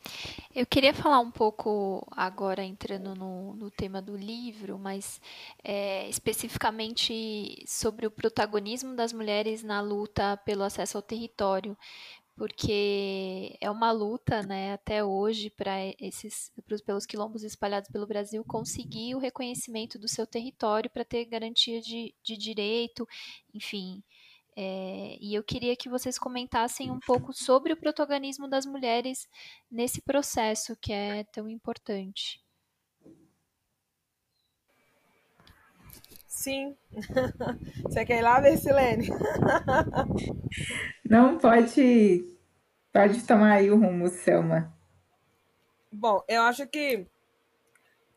Eu queria falar um pouco agora entrando no, no tema do livro, mas é, especificamente sobre o protagonismo das mulheres na luta pelo acesso ao território, porque é uma luta, né, até hoje para esses pelos quilombos espalhados pelo Brasil conseguir o reconhecimento do seu território para ter garantia de, de direito, enfim, é, e eu queria que vocês comentassem um pouco sobre o protagonismo das mulheres nesse processo que é tão importante. Sim. Você quer ir lá, Versilene? Não, pode, pode tomar aí o rumo, Selma. Bom, eu acho que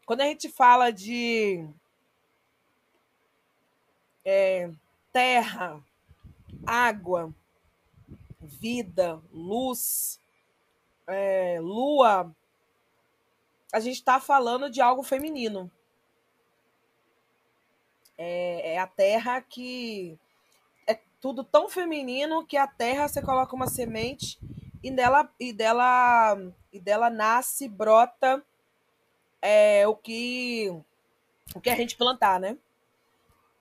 quando a gente fala de é, terra, água, vida, luz, é, lua, a gente está falando de algo feminino. É, é, a terra que tudo tão feminino que a terra você coloca uma semente e dela e dela e dela nasce, brota é, o que o que a gente plantar, né?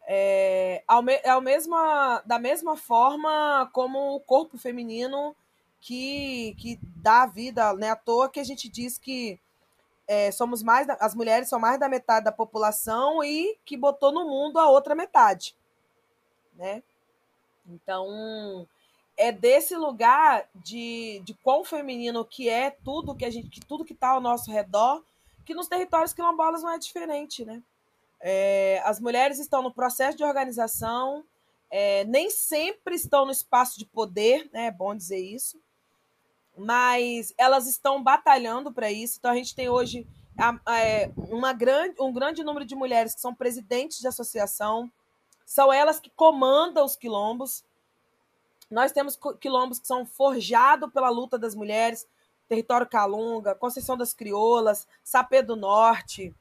É, ao, me, é ao mesma, da mesma forma como o corpo feminino que, que dá vida, né? À toa que a gente diz que é, somos mais as mulheres são mais da metade da população e que botou no mundo a outra metade, né? Então é desse lugar de, de quão feminino que é tudo que a gente que tudo que está ao nosso redor que nos territórios quilombolas não é diferente, né? É, as mulheres estão no processo de organização, é, nem sempre estão no espaço de poder, né, é bom dizer isso, mas elas estão batalhando para isso. Então a gente tem hoje é, uma grande, um grande número de mulheres que são presidentes de associação, são elas que comandam os quilombos. Nós temos quilombos que são forjados pela luta das mulheres, Território Calunga, Conceição das Crioulas, Sapê do Norte,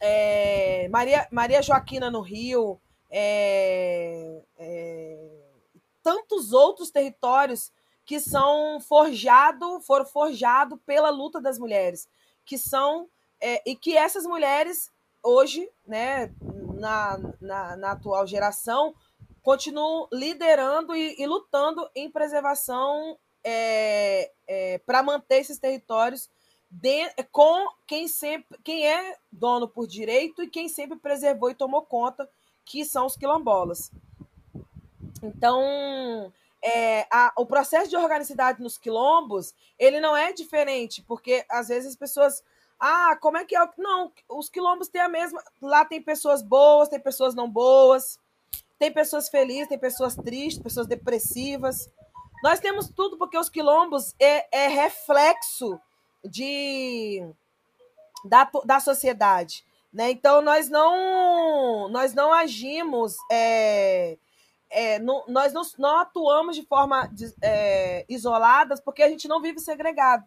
é, Maria, Maria Joaquina no Rio, é, é, tantos outros territórios que são forjado, foram forjados pela luta das mulheres, que são é, e que essas mulheres hoje, né, na, na, na atual geração, continuam liderando e, e lutando em preservação é, é, para manter esses territórios de, com quem sempre quem é dono por direito e quem sempre preservou e tomou conta, que são os quilombolas. Então, é, a, o processo de organicidade nos quilombos, ele não é diferente, porque às vezes as pessoas Ah, como é que é? Não, os quilombos têm a mesma. Lá tem pessoas boas, tem pessoas não boas, tem pessoas felizes, tem pessoas tristes, pessoas depressivas. Nós temos tudo porque os quilombos é, é reflexo de da, da sociedade. Né? Então, nós não, nós não agimos, é, é, não, nós não, não, atuamos de forma é, isoladas porque a gente não vive segregado.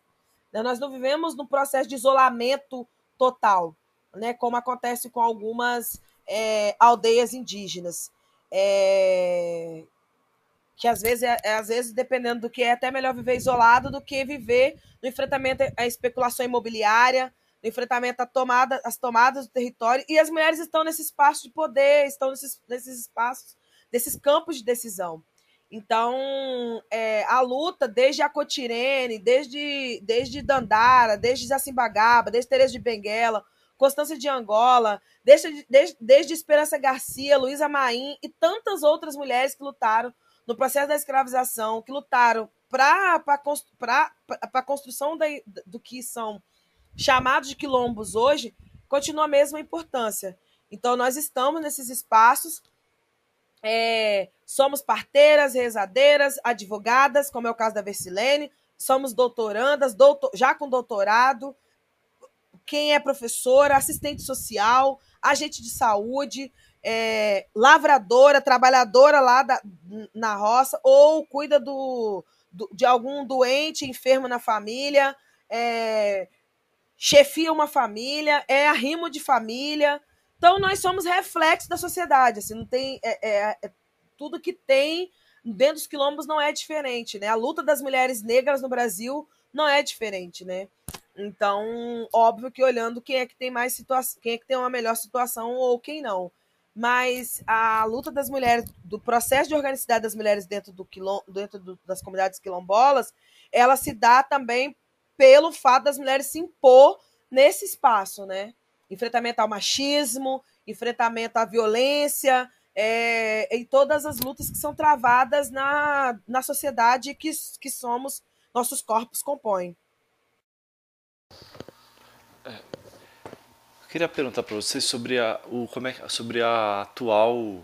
Né? Nós não vivemos num processo de isolamento total, né? como acontece com algumas é, aldeias indígenas. É, que às vezes, é, às vezes, dependendo do que é, até melhor viver isolado do que viver no enfrentamento à especulação imobiliária, no enfrentamento à tomada, às tomadas do território, e as mulheres estão nesse espaço de poder, estão nesses, nesses espaços, nesses campos de decisão. Então, é, a luta, desde a Cotirene, desde, desde Dandara, desde Zacimbagaba, desde Teresa de Benguela, Constância de Angola, desde, desde, desde Esperança Garcia, Luísa Maim e tantas outras mulheres que lutaram no processo da escravização, que lutaram para a construção da, do que são chamados de quilombos hoje, continua a mesma importância. Então, nós estamos nesses espaços, é, somos parteiras, rezadeiras, advogadas, como é o caso da Versilene, somos doutorandas, doutor, já com doutorado, quem é professora, assistente social, agente de saúde, é, lavradora, trabalhadora lá da, na roça, ou cuida do, do, de algum doente, enfermo na família, é, chefia uma família, é arrimo de família. Então, nós somos reflexo da sociedade. Assim, não tem, é, é, é, tudo que tem dentro dos quilombos não é diferente. Né? A luta das mulheres negras no Brasil não é diferente. Né? Então, óbvio que olhando quem é que tem mais situação, quem é que tem uma melhor situação ou quem não. Mas a luta das mulheres, do processo de organicidade das mulheres dentro, do quilom, dentro do, das comunidades quilombolas, ela se dá também pelo fato das mulheres se impor nesse espaço, né? Enfrentamento ao machismo, enfrentamento à violência, é, e todas as lutas que são travadas na, na sociedade que, que somos, nossos corpos compõem. É, eu queria perguntar para vocês sobre a, o, como é, sobre a atual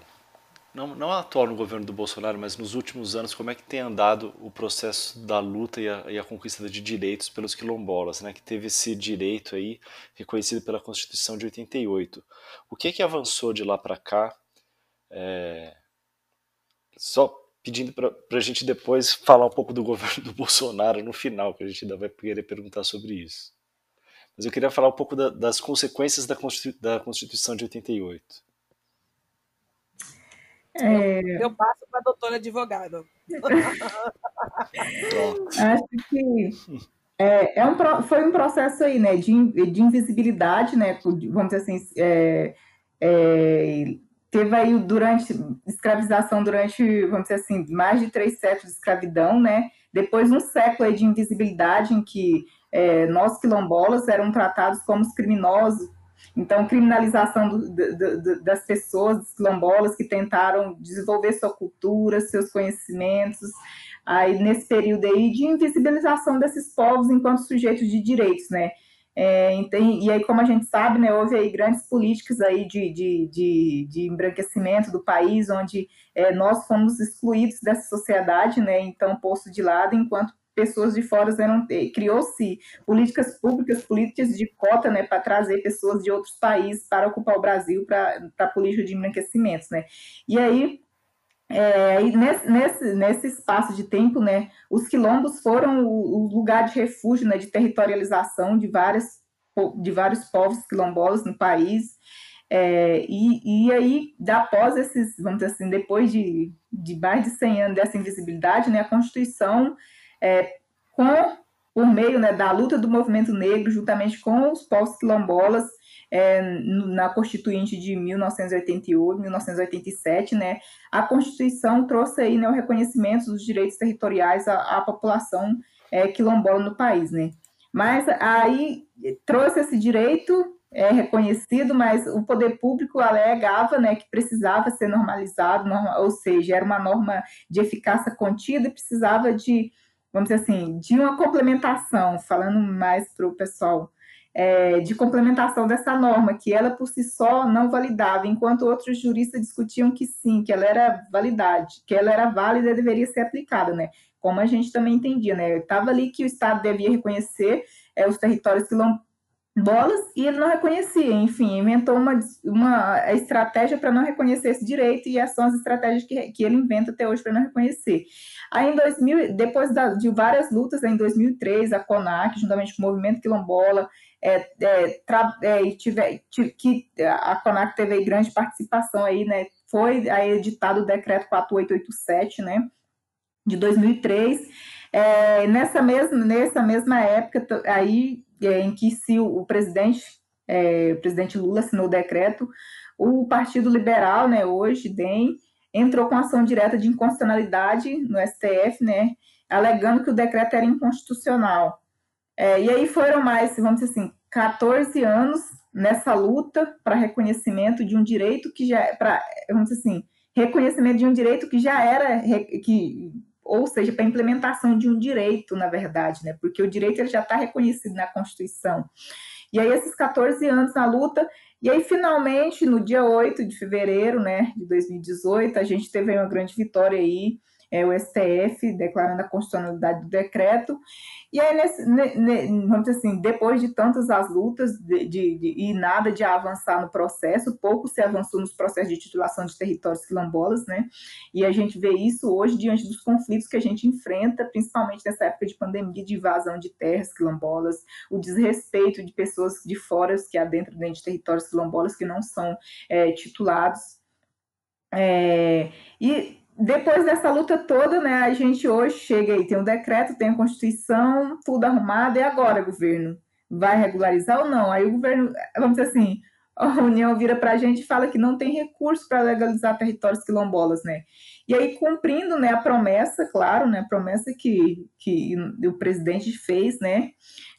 não, não atual no governo do Bolsonaro, mas nos últimos anos, como é que tem andado o processo da luta e a, e a conquista de direitos pelos quilombolas, né, que teve esse direito aí reconhecido pela Constituição de 88. O que é que avançou de lá para cá? É... Só pedindo para a gente depois falar um pouco do governo do Bolsonaro no final, que a gente ainda vai querer perguntar sobre isso. Mas eu queria falar um pouco da, das consequências da, Constitu da Constituição de 88. É... Eu, passo para a doutora advogada. Acho que é, é, um, foi um processo aí, né, de, de invisibilidade, né, vamos dizer assim, é, é, teve aí durante escravização durante, vamos dizer assim, mais de três séculos de escravidão, né, depois um século aí de invisibilidade em que é, nós quilombolas eram tratados como os criminosos então, criminalização do, do, do, das pessoas, dos quilombolas que tentaram desenvolver sua cultura, seus conhecimentos, aí nesse período aí de invisibilização desses povos enquanto sujeitos de direitos, né? É, e aí, como a gente sabe, né, houve aí grandes políticas aí de, de, de, de embranquecimento do país, onde é, nós fomos excluídos dessa sociedade, né, então posto de lado, enquanto pessoas de fora eram criou-se políticas públicas, políticas de cota, né, para trazer pessoas de outros países para ocupar o Brasil para a política de embranquecimentos, né? E aí é, e nesse, nesse, nesse espaço de tempo, né, os quilombos foram o, o lugar de refúgio, né, de territorialização de, várias, de vários povos quilombolas no país. É, e, e aí, após esses, vamos dizer assim, depois de, de mais de 100 anos dessa invisibilidade, né, a Constituição é, com, por meio né, da luta do movimento negro, juntamente com os povos quilombolas, é, na Constituinte de 1988, 1987, né, a Constituição trouxe aí né, o reconhecimento dos direitos territoriais à, à população é, quilombola no país, né. Mas aí trouxe esse direito é reconhecido, mas o poder público alegava né, que precisava ser normalizado, norma, ou seja, era uma norma de eficácia contida e precisava de vamos dizer assim, de uma complementação, falando mais para o pessoal é, de complementação dessa norma, que ela por si só não validava, enquanto outros juristas discutiam que sim, que ela era validade, que ela era válida e deveria ser aplicada, né? Como a gente também entendia, né? Estava ali que o Estado devia reconhecer é, os territórios quilombolas e ele não reconhecia, enfim, inventou uma, uma estratégia para não reconhecer esse direito e essas são as estratégias que, que ele inventa até hoje para não reconhecer. Aí, em 2000, depois da, de várias lutas, em 2003, a CONAC, juntamente com o Movimento Quilombola, é, é, é, tiver, que a CONAC teve grande participação aí, né? Foi aí editado o decreto 4887, né? De 2003. É, nessa, mesma, nessa mesma época, aí é, em que se o, presidente, é, o presidente Lula assinou o decreto, o Partido Liberal, né, hoje, DEM, entrou com ação direta de inconstitucionalidade no STF, né, alegando que o decreto era inconstitucional. É, e aí foram mais, vamos dizer assim, 14 anos nessa luta para reconhecimento de um direito que já, para, vamos dizer assim, reconhecimento de um direito que já era, que, ou seja, para implementação de um direito, na verdade, né, porque o direito ele já está reconhecido na Constituição. E aí, esses 14 anos na luta, e aí, finalmente, no dia 8 de fevereiro né, de 2018, a gente teve uma grande vitória aí, é, o STF declarando a constitucionalidade do decreto. E aí, nesse, ne, vamos dizer assim, depois de tantas as lutas de, de, de, e nada de avançar no processo, pouco se avançou nos processos de titulação de territórios quilombolas, né? E a gente vê isso hoje diante dos conflitos que a gente enfrenta, principalmente nessa época de pandemia, de invasão de terras quilombolas, o desrespeito de pessoas de fora que adentram dentro de territórios quilombolas que não são é, titulados. É, e depois dessa luta toda, né, a gente hoje chega aí, tem um decreto, tem a Constituição, tudo arrumado, e agora, governo? Vai regularizar ou não? Aí o governo, vamos dizer assim, a União vira para a gente e fala que não tem recurso para legalizar territórios quilombolas, né? E aí, cumprindo né, a promessa, claro, né, a promessa que, que o presidente fez, né,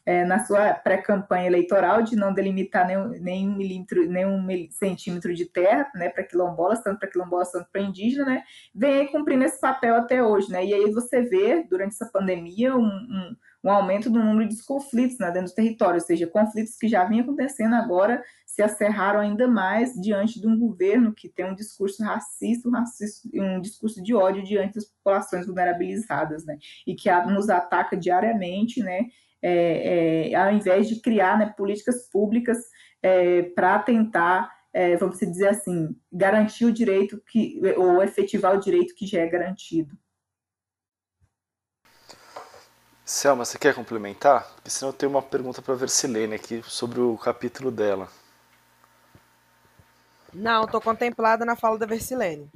é, na sua pré-campanha eleitoral de não delimitar nenhum, nenhum milímetro, nenhum centímetro de terra, né, para quilombolas, tanto para quilombolas quanto para indígena, né, vem aí cumprindo esse papel até hoje, né, e aí você vê, durante essa pandemia, um, um, um aumento do número de conflitos né, dentro do território, ou seja, conflitos que já vinham acontecendo agora se acerraram ainda mais diante de um governo que tem um discurso racista, um, racista, um discurso de ódio diante das populações vulnerabilizadas, né, e que nos ataca diariamente, né, é, é, ao invés de criar né, políticas públicas é, para tentar, é, vamos dizer assim, garantir o direito que, ou efetivar o direito que já é garantido. Selma, você quer complementar? Porque senão eu tenho uma pergunta para a Versilene aqui sobre o capítulo dela. Não, estou contemplada na fala da Versilene.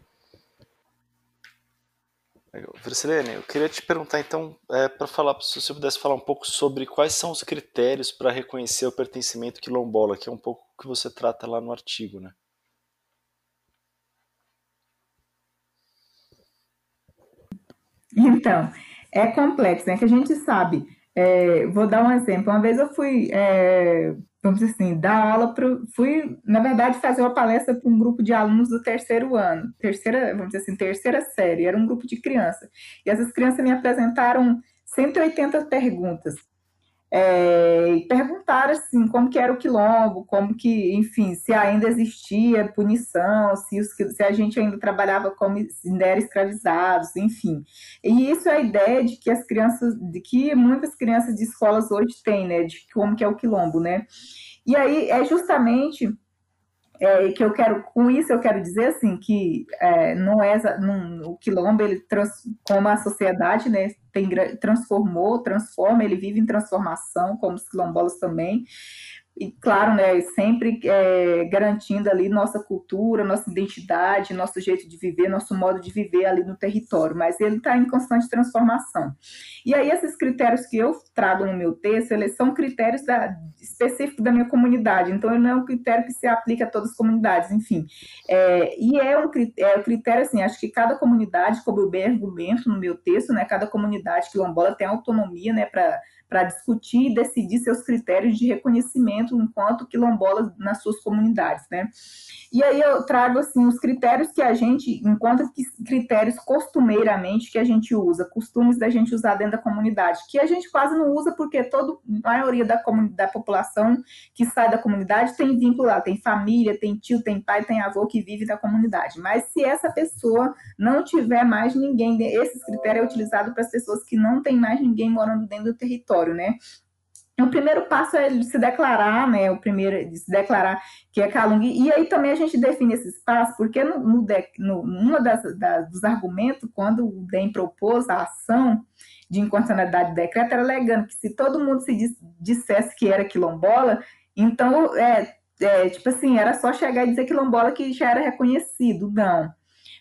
Versilene, eu queria te perguntar então, é, para falar, se você pudesse falar um pouco sobre quais são os critérios para reconhecer o pertencimento quilombola, que é um pouco o que você trata lá no artigo, né? Então, é complexo, né? Que a gente sabe. É, vou dar um exemplo. Uma vez eu fui é, vamos dizer assim, dar aula para. Fui, na verdade, fazer uma palestra para um grupo de alunos do terceiro ano, terceira, vamos dizer assim, terceira série, era um grupo de crianças. E essas crianças me apresentaram 180 perguntas é, e perguntaram assim como que era o quilombo, como que, enfim, se ainda existia punição, se, os, se a gente ainda trabalhava como ainda escravizados, enfim. E isso é a ideia de que as crianças, de que muitas crianças de escolas hoje têm, né, de como que é o quilombo, né? E aí é justamente é, que eu quero, com isso eu quero dizer assim que é, não é não, o quilombo ele trans, como a sociedade né tem transformou transforma ele vive em transformação como os quilombolas também e claro, né, sempre é, garantindo ali nossa cultura, nossa identidade, nosso jeito de viver, nosso modo de viver ali no território, mas ele está em constante transformação. E aí esses critérios que eu trago no meu texto, eles são critérios da, específicos da minha comunidade, então ele não é um critério que se aplica a todas as comunidades, enfim. É, e é um, é um critério, assim, acho que cada comunidade, como eu bem argumento no meu texto, né, cada comunidade quilombola tem autonomia, né, para para discutir e decidir seus critérios de reconhecimento enquanto quilombolas nas suas comunidades, né? E aí eu trago assim os critérios que a gente encontra critérios costumeiramente que a gente usa, costumes da gente usar dentro da comunidade, que a gente quase não usa porque toda a maioria da, da população que sai da comunidade tem vínculo lá, tem família, tem tio, tem pai, tem avô que vive da comunidade. Mas se essa pessoa não tiver mais ninguém, esses critérios é utilizado para as pessoas que não tem mais ninguém morando dentro do território, né? O primeiro passo é se declarar, né? O primeiro de se declarar que é calunga. E aí também a gente define esse espaço, porque no, no, no uma das, dos argumentos, quando o DEM propôs a ação de inconstitucionalidade do decreto, era alegando que se todo mundo se dissesse que era quilombola, então, é, é, tipo assim, era só chegar e dizer quilombola que já era reconhecido. Não.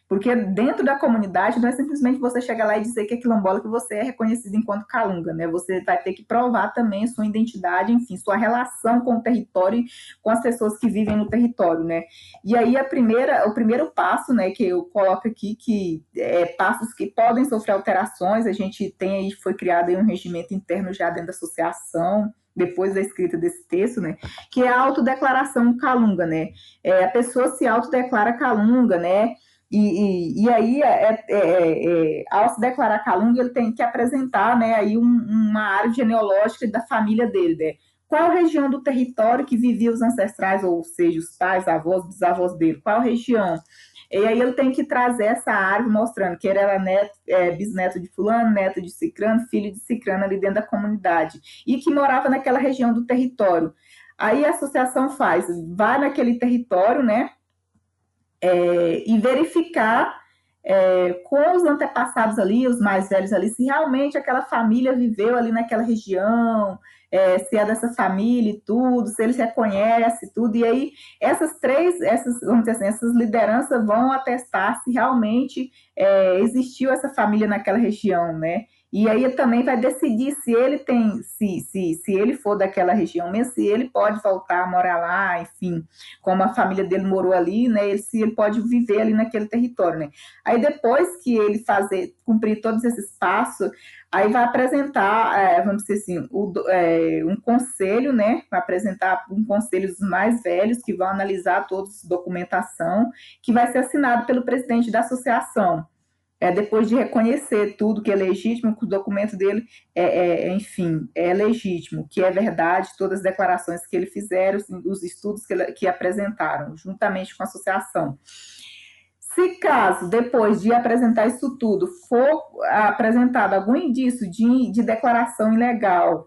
Porque dentro da comunidade não é simplesmente você chegar lá e dizer que é quilombola que você é reconhecido enquanto calunga, né? Você vai ter que provar também sua identidade, enfim, sua relação com o território, com as pessoas que vivem no território, né? E aí a primeira, o primeiro passo, né, que eu coloco aqui que é passos que podem sofrer alterações, a gente tem aí foi criado aí um regimento interno já dentro da associação, depois da escrita desse texto, né, que é a autodeclaração calunga, né, é, a pessoa se autodeclara calunga, né, e, e, aí, é, é, é, é, ao se declarar calunga, ele tem que apresentar né, aí um, uma área genealógica da família dele. Né? Qual região do território que vivia os ancestrais, ou seja, os pais, avós, bisavós dele? Qual região? E aí ele tem que trazer essa árvore mostrando que ele era neto, é, bisneto de fulano, neto de cicrano, filho de cicrano ali dentro da comunidade. E que morava naquela região do território. Aí a associação faz, vai naquele território, né? É, e verificar é, com os antepassados ali, os mais velhos ali, se realmente aquela família viveu ali naquela região, é, se é dessa família e tudo, se eles reconhecem tudo, e aí essas três, essas, vamos dizer assim, essas lideranças vão atestar se realmente é, existiu essa família naquela região, né? E aí também vai decidir se ele tem, se, se, se ele for daquela região mesmo, se ele pode voltar a morar lá, enfim, como a família dele morou ali, né? Se ele pode viver ali naquele território, né? Aí depois que ele fazer, cumprir todos esses passos, aí vai apresentar, é, vamos dizer assim, o, é, um conselho, né? Vai apresentar um conselho dos mais velhos que vão analisar toda a documentação, que vai ser assinado pelo presidente da associação é, depois de reconhecer tudo que é legítimo, que o documento dele é, é, é, enfim, é legítimo, que é verdade, todas as declarações que ele fizeram, os estudos que, ele, que apresentaram, juntamente com a associação. Se caso, depois de apresentar isso tudo, for apresentado algum indício de, de declaração ilegal,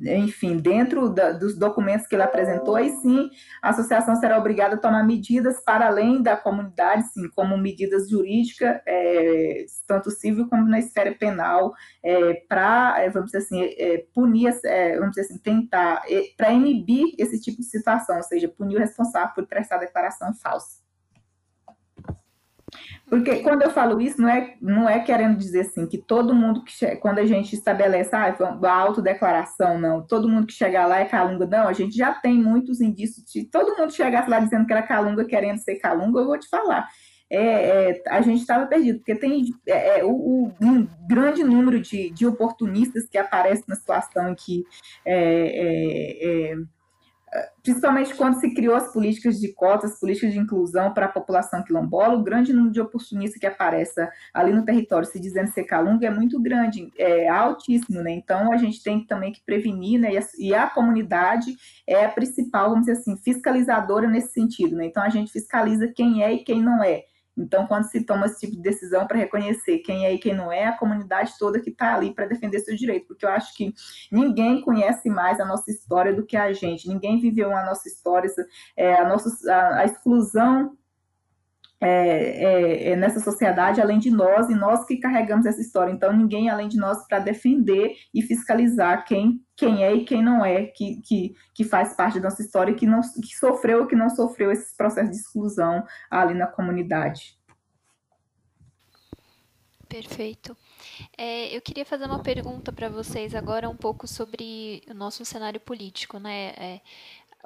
enfim, dentro da, dos documentos que ele apresentou, aí sim a associação será obrigada a tomar medidas para além da comunidade, sim, como medidas jurídicas, é, tanto civil como na esfera penal, é, para, é, vamos dizer assim, é, punir, é, vamos dizer assim, tentar, é, para inibir esse tipo de situação, ou seja, punir o responsável por prestar declaração falsa. Porque quando eu falo isso, não é, não é querendo dizer assim que todo mundo que quando a gente estabelece ah, a autodeclaração, não, todo mundo que chegar lá é calunga, não, a gente já tem muitos indícios de todo mundo chegasse lá dizendo que era calunga, querendo ser calunga, eu vou te falar. É, é, a gente estava perdido, porque tem é, é, o, um grande número de, de oportunistas que aparecem na situação que é, é, principalmente quando se criou as políticas de cotas, políticas de inclusão para a população quilombola, o grande número de oportunistas que aparece ali no território se dizendo ser calunga é muito grande, é altíssimo, né? Então a gente tem também que prevenir, né? E a, e a comunidade é a principal, vamos dizer assim, fiscalizadora nesse sentido, né? Então a gente fiscaliza quem é e quem não é. Então, quando se toma esse tipo de decisão para reconhecer quem é e quem não é, a comunidade toda que está ali para defender seus direitos, porque eu acho que ninguém conhece mais a nossa história do que a gente, ninguém viveu a nossa história, é, a, nossa, a, a exclusão é, é, é, nessa sociedade além de nós e nós que carregamos essa história. Então, ninguém além de nós para defender e fiscalizar quem, quem é e quem não é, que, que, que faz parte da nossa história, que, não, que sofreu que não sofreu esses processos de exclusão ali na comunidade. Perfeito. É, eu queria fazer uma pergunta para vocês agora um pouco sobre o nosso cenário político, né? É,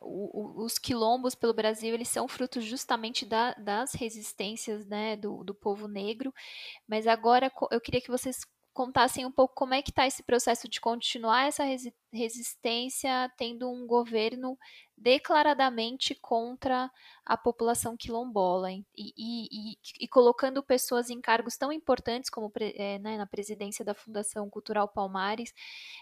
o, o, os quilombos pelo Brasil eles são frutos justamente da, das resistências né, do, do povo negro, mas agora eu queria que vocês contassem um pouco como é que está esse processo de continuar essa resistência, tendo um governo declaradamente contra a população quilombola e, e, e, e colocando pessoas em cargos tão importantes como é, né, na presidência da Fundação Cultural Palmares,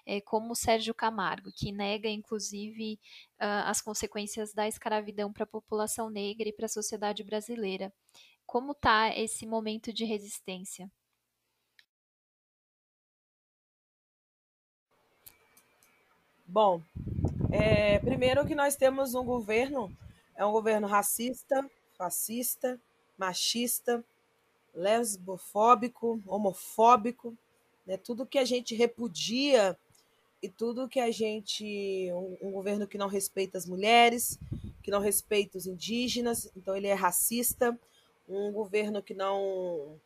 é, como Sérgio Camargo, que nega inclusive uh, as consequências da escravidão para a população negra e para a sociedade brasileira. Como está esse momento de resistência? Bom, é, primeiro que nós temos um governo, é um governo racista, fascista, machista, lesbofóbico, homofóbico, né? tudo que a gente repudia e tudo que a gente. Um, um, governo que não respeita as mulheres, que não respeita os indígenas, então ele é racista, um governo que não.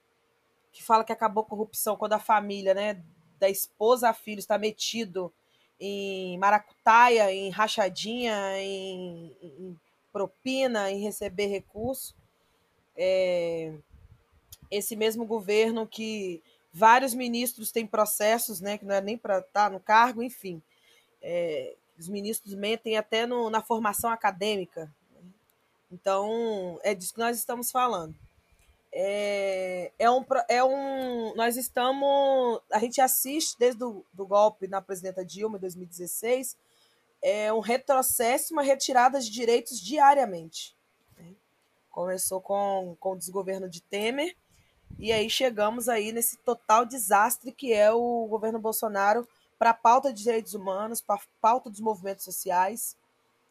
que fala que acabou a corrupção quando a família, né, da esposa a filho está metido em maracutaia, em rachadinha, em, em propina, em receber recurso. É, esse mesmo governo que vários ministros têm processos, né, que não é nem para estar tá no cargo, enfim. É, os ministros mentem até no, na formação acadêmica. Então, é disso que nós estamos falando é, é, um, é um. Nós estamos. A gente assiste desde o do golpe na presidenta Dilma em 2016, é um retrocesso, uma retirada de direitos diariamente. Né? Começou com, com o desgoverno de Temer, e aí chegamos aí nesse total desastre que é o governo Bolsonaro para a pauta de direitos humanos, para a pauta dos movimentos sociais,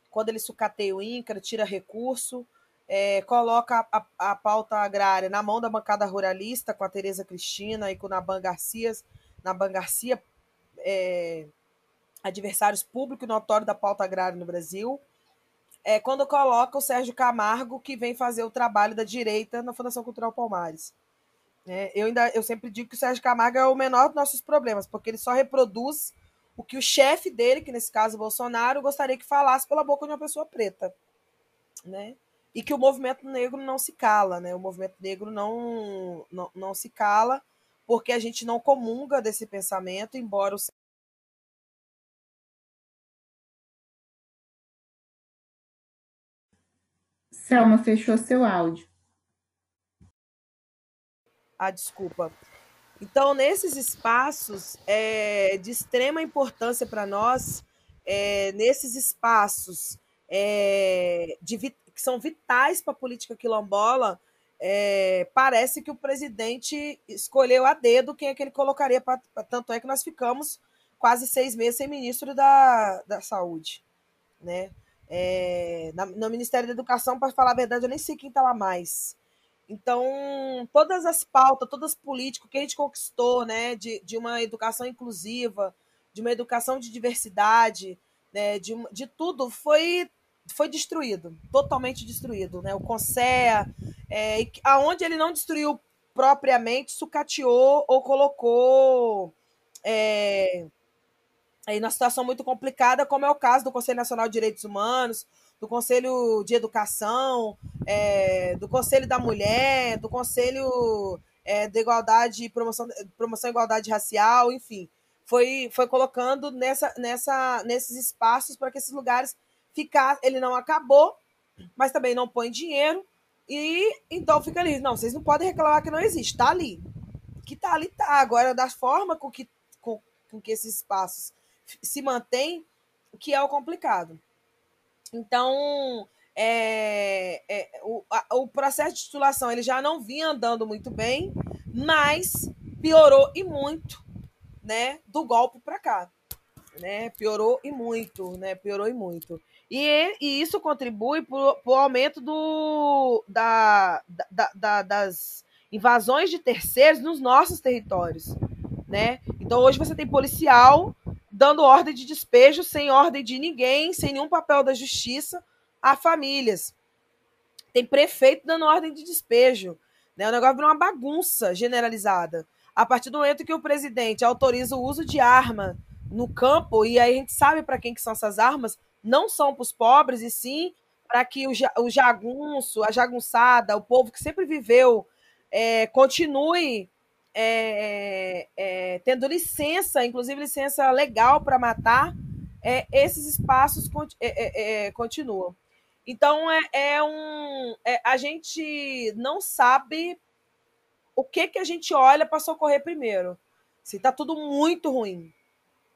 quando ele sucateia o INCRA, tira recurso, é, coloca a, a, pauta agrária na mão da bancada ruralista, com a Tereza Cristina e com o Naban Garcias, Naban Garcia, é, adversários públicos notórios da pauta agrária no Brasil. É, quando coloca o Sérgio Camargo, que vem fazer o trabalho da direita na Fundação Cultural Palmares. É, eu, ainda, eu sempre digo que o Sérgio Camargo é o menor dos nossos problemas, porque ele só reproduz o que o chefe dele, que nesse caso Bolsonaro, gostaria que falasse pela boca de uma pessoa preta. Né? E que o movimento negro não se cala, né? O movimento negro não, não, não se cala porque a gente não comunga desse pensamento, embora o Selma fechou seu áudio. Ah, desculpa. Então, nesses espaços é, de extrema importância para nós, é, nesses espaços é, de, que são vitais para a política quilombola, é, parece que o presidente escolheu a dedo quem é que ele colocaria. Pra, pra, tanto é que nós ficamos quase seis meses sem ministro da, da Saúde. Né? É, na, no Ministério da Educação, para falar a verdade, eu nem sei quem está lá mais. Então, todas as pautas, todas as políticas que a gente conquistou, né, de, de uma educação inclusiva, de uma educação de diversidade, né, de, de tudo, foi foi destruído, totalmente destruído. Né? O Consea, é, aonde ele não destruiu propriamente, sucateou ou colocou é, aí na situação muito complicada, como é o caso do Conselho Nacional de Direitos Humanos, do Conselho de Educação, é, do Conselho da Mulher, do Conselho é, de Igualdade, Promoção, Promoção Igualdade Racial, enfim, foi, foi colocando nessa, nessa, nesses espaços para que esses lugares ficar, ele não acabou, mas também não põe dinheiro. E então fica ali. Não, vocês não podem reclamar que não existe. Está ali. Que está ali, tá. Agora, da forma com que, com, com que esses espaços se mantêm, que é o complicado. Então, é, é, o, a, o processo de titulação ele já não vinha andando muito bem, mas piorou e muito, né, do golpe para cá, né? Piorou e muito, né? Piorou e muito. E, e isso contribui para o aumento do, da, da, da, das invasões de terceiros nos nossos territórios. Né? Então hoje você tem policial dando ordem de despejo sem ordem de ninguém, sem nenhum papel da justiça a famílias. Tem prefeito dando ordem de despejo. Né? O negócio virou uma bagunça generalizada. A partir do momento que o presidente autoriza o uso de arma no campo, e aí a gente sabe para quem que são essas armas, não são para os pobres, e sim para que o, o jagunço, a jagunçada, o povo que sempre viveu, é, continue é, é, tendo licença, inclusive licença legal para matar, é, esses espaços é, é, continuam. Então é, é um, a gente não sabe o que que a gente olha para socorrer primeiro. Se está tudo muito ruim,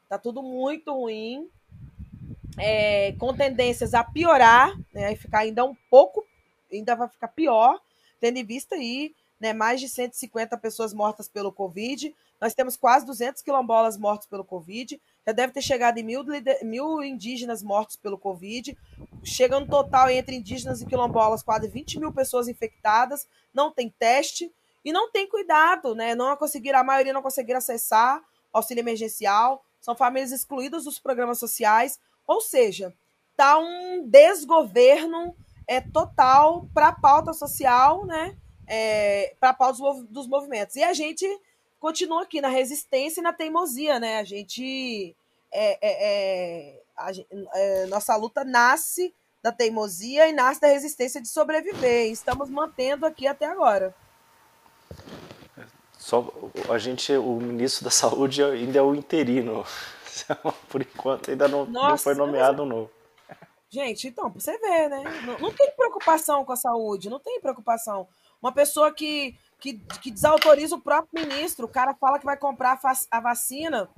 está tudo muito ruim, com tendências a piorar, né, e ficar ainda um pouco, ainda vai ficar pior, tendo em vista aí né, mais de 150 pessoas mortas pelo Covid. Nós temos quase 200 quilombolas mortos pelo Covid. Já deve ter chegado em mil, mil indígenas mortos pelo Covid. Chega no total entre indígenas e quilombolas quase 20 mil pessoas infectadas. Não tem teste e não tem cuidado, né? Não conseguiram, a maioria não conseguiram acessar auxílio emergencial. São famílias excluídas dos programas sociais. Ou seja, tá um desgoverno é total para a pauta social, né? é, para a pauta dos movimentos. E a gente continua aqui na resistência e na teimosia, né? A gente. É, é, é a, é, nossa luta nasce da teimosia e nasce da resistência de sobreviver. E estamos mantendo aqui até agora. Só a gente, o ministro da Saúde ainda é o interino. Por enquanto ainda não, Nossa, não foi nomeado mas... novo. Gente, então, pra você ver, né? Não, não, tem preocupação com a saúde, não tem preocupação. Uma pessoa que, que, que desautoriza o próprio ministro, o cara fala que vai comprar a vacina,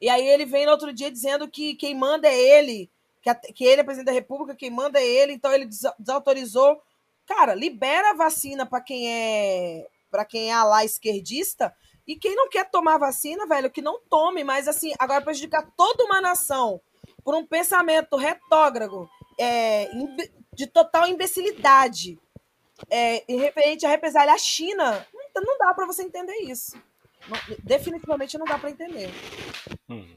e aí ele vem no outro dia dizendo que quem manda é ele, que, a, que ele é presidente da República, quem manda é ele, então ele desautorizou. Cara, libera a vacina para quem é para quem é lá esquerdista e quem não quer tomar vacina, velho, que não tome, mas assim, agora prejudicar toda uma nação por um pensamento retógrafo é, de total imbecilidade é, em referente à represália à China, não, não dá para você entender isso. Não, definitivamente não dá para entender. Hum.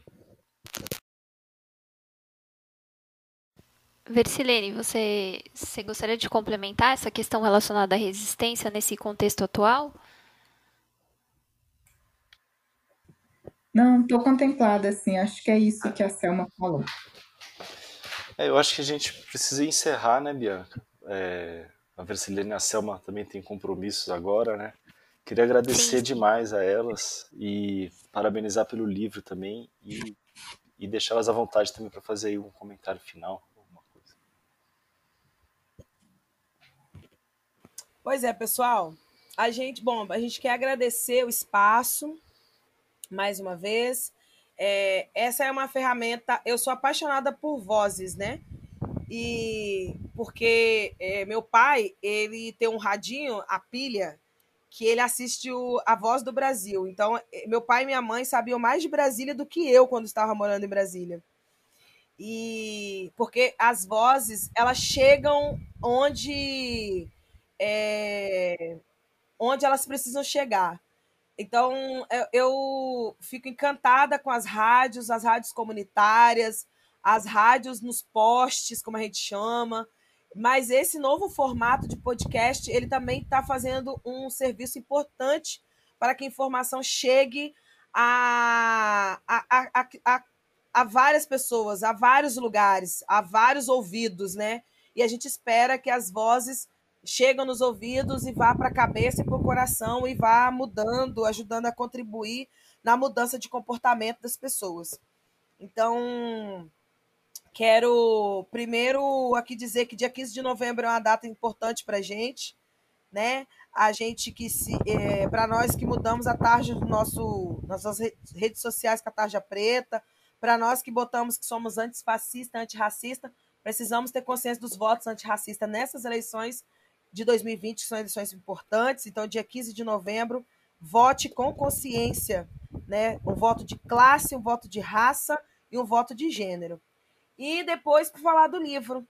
Versilene, você, você gostaria de complementar essa questão relacionada à resistência nesse contexto atual? Não, estou contemplada, assim. Acho que é isso que a Selma falou. É, eu acho que a gente precisa encerrar, né, Bianca? É, a Versilene e a Selma também têm compromissos agora, né? Queria agradecer Sim. demais a elas e parabenizar pelo livro também e, e deixá-las à vontade também para fazer um comentário final. Alguma coisa. Pois é, pessoal. A gente, bom, a gente quer agradecer o espaço mais uma vez. É, essa é uma ferramenta. Eu sou apaixonada por vozes, né? E porque é, meu pai, ele tem um radinho, a pilha, que ele assiste o, a Voz do Brasil. Então, é, meu pai e minha mãe sabiam mais de Brasília do que eu quando estava morando em Brasília. E porque as vozes, elas chegam onde é, onde elas precisam chegar. Então, eu, eu fico encantada com as rádios, as rádios comunitárias, as rádios nos postes, como a gente chama. Mas esse novo formato de podcast, ele também está fazendo um serviço importante para que a informação chegue a, a, a, a, a várias pessoas, a vários lugares, a vários ouvidos, né? E a gente espera que as vozes cheguem nos ouvidos e vá para a cabeça e para o coração e vá mudando, ajudando a contribuir na mudança de comportamento das pessoas. Então, Quero primeiro aqui dizer que dia 15 de novembro é uma data importante para a gente, né? A gente que se. É, para nós que mudamos a tarja do nosso, nossas redes sociais com a tarja preta, para nós que botamos que somos antifascista, antirracista, precisamos ter consciência dos votos antirracistas nessas eleições de 2020, que são eleições importantes. Então, dia 15 de novembro, vote com consciência, né? Um voto de classe, um voto de raça e um voto de gênero. E depois, para falar do livro,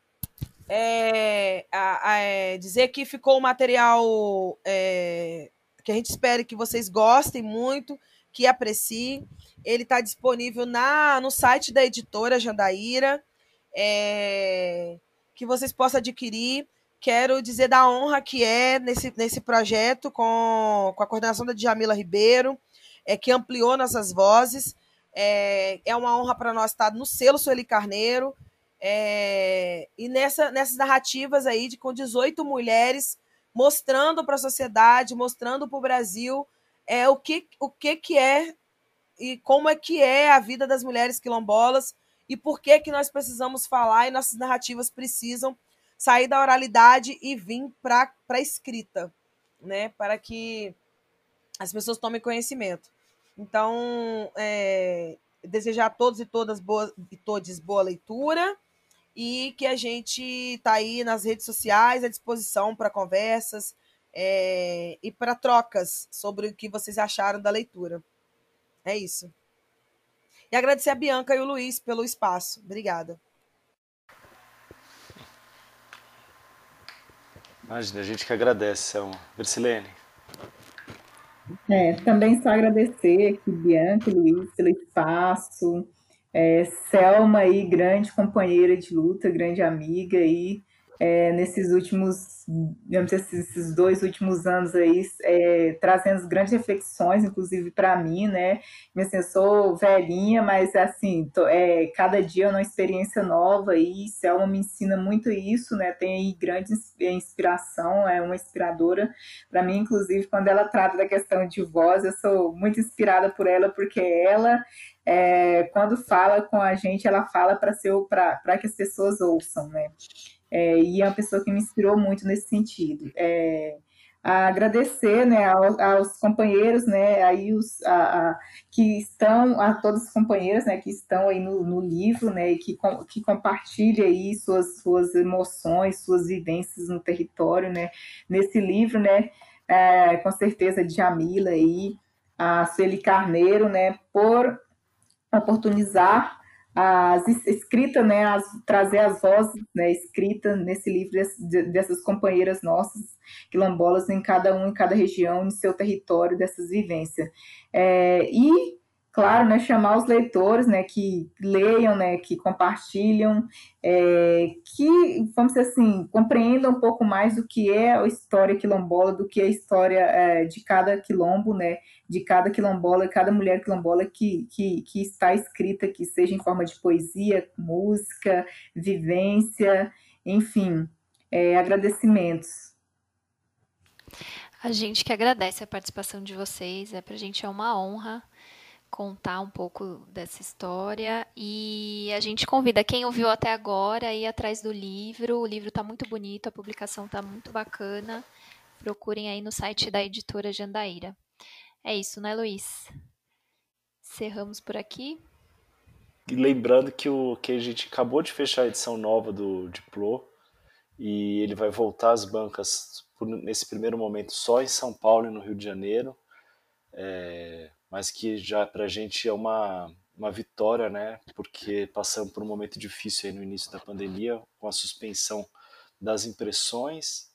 é, a, a, é, dizer que ficou um material é, que a gente espere que vocês gostem muito, que apreciem. Ele está disponível na, no site da editora Jandaíra, é, que vocês possam adquirir. Quero dizer da honra que é nesse, nesse projeto com, com a coordenação da Djamila Ribeiro, é, que ampliou nossas vozes. É, é uma honra para nós estar no selo Sueli Carneiro. É, e nessa, nessas narrativas aí de com 18 mulheres mostrando para a sociedade, mostrando para o Brasil é o que o que que é e como é que é a vida das mulheres quilombolas e por que que nós precisamos falar e nossas narrativas precisam sair da oralidade e vir para a escrita, né? Para que as pessoas tomem conhecimento. Então, é, desejar a todos e todas boa, e todos boa leitura e que a gente está aí nas redes sociais à disposição para conversas é, e para trocas sobre o que vocês acharam da leitura. É isso. E agradecer a Bianca e o Luiz pelo espaço. Obrigada. Imagina, a gente que agradece, Selma. Versilene. É, também só agradecer aqui, Bianca e Luiz, pelo espaço. É, Selma aí, grande companheira de luta, grande amiga aí, é, nesses últimos, digamos assim, esses dois últimos anos aí, é, trazendo grandes reflexões, inclusive para mim, né? Assim, eu sou velhinha, mas assim, tô, é, cada dia é uma experiência nova e Selma me ensina muito isso, né? Tem aí grande inspiração, é uma inspiradora para mim, inclusive, quando ela trata da questão de voz, eu sou muito inspirada por ela, porque ela é, quando fala com a gente, ela fala para que as pessoas ouçam, né? É, e é uma pessoa que me inspirou muito nesse sentido. É, agradecer né, aos, aos, companheiros né, aí os, a, a, que estão, a todas as companheiras né, que estão aí no, no livro né, que, que compartilham aí suas, suas emoções, suas vivências no território né, nesse livro, né, é, com certeza Jamila aí, a Sueli Carneiro, né, por oportunizar as escrita, né, as, trazer as vozes, né, escrita nesse livro dessas companheiras nossas quilombolas em cada um, em cada região, em seu território dessas vivências. É, e claro, né, chamar os leitores, né, que leiam, né, que compartilham, é, que, vamos dizer assim, compreendam um pouco mais do que é a história quilombola, do que é a história é, de cada quilombo, né, de cada quilombola, cada mulher quilombola que, que, que está escrita, que seja em forma de poesia, música, vivência, enfim, é, agradecimentos. A gente que agradece a participação de vocês, é para a gente é uma honra contar um pouco dessa história e a gente convida quem ouviu até agora a ir atrás do livro. O livro está muito bonito, a publicação está muito bacana. Procurem aí no site da editora Jandaíra. É isso, né, Luiz? Cerramos por aqui. E lembrando que, o, que a gente acabou de fechar a edição nova do Diplo e ele vai voltar às bancas por, nesse primeiro momento só em São Paulo e no Rio de Janeiro. É, mas que já para a gente é uma, uma vitória, né? Porque passamos por um momento difícil no início da pandemia, com a suspensão das impressões.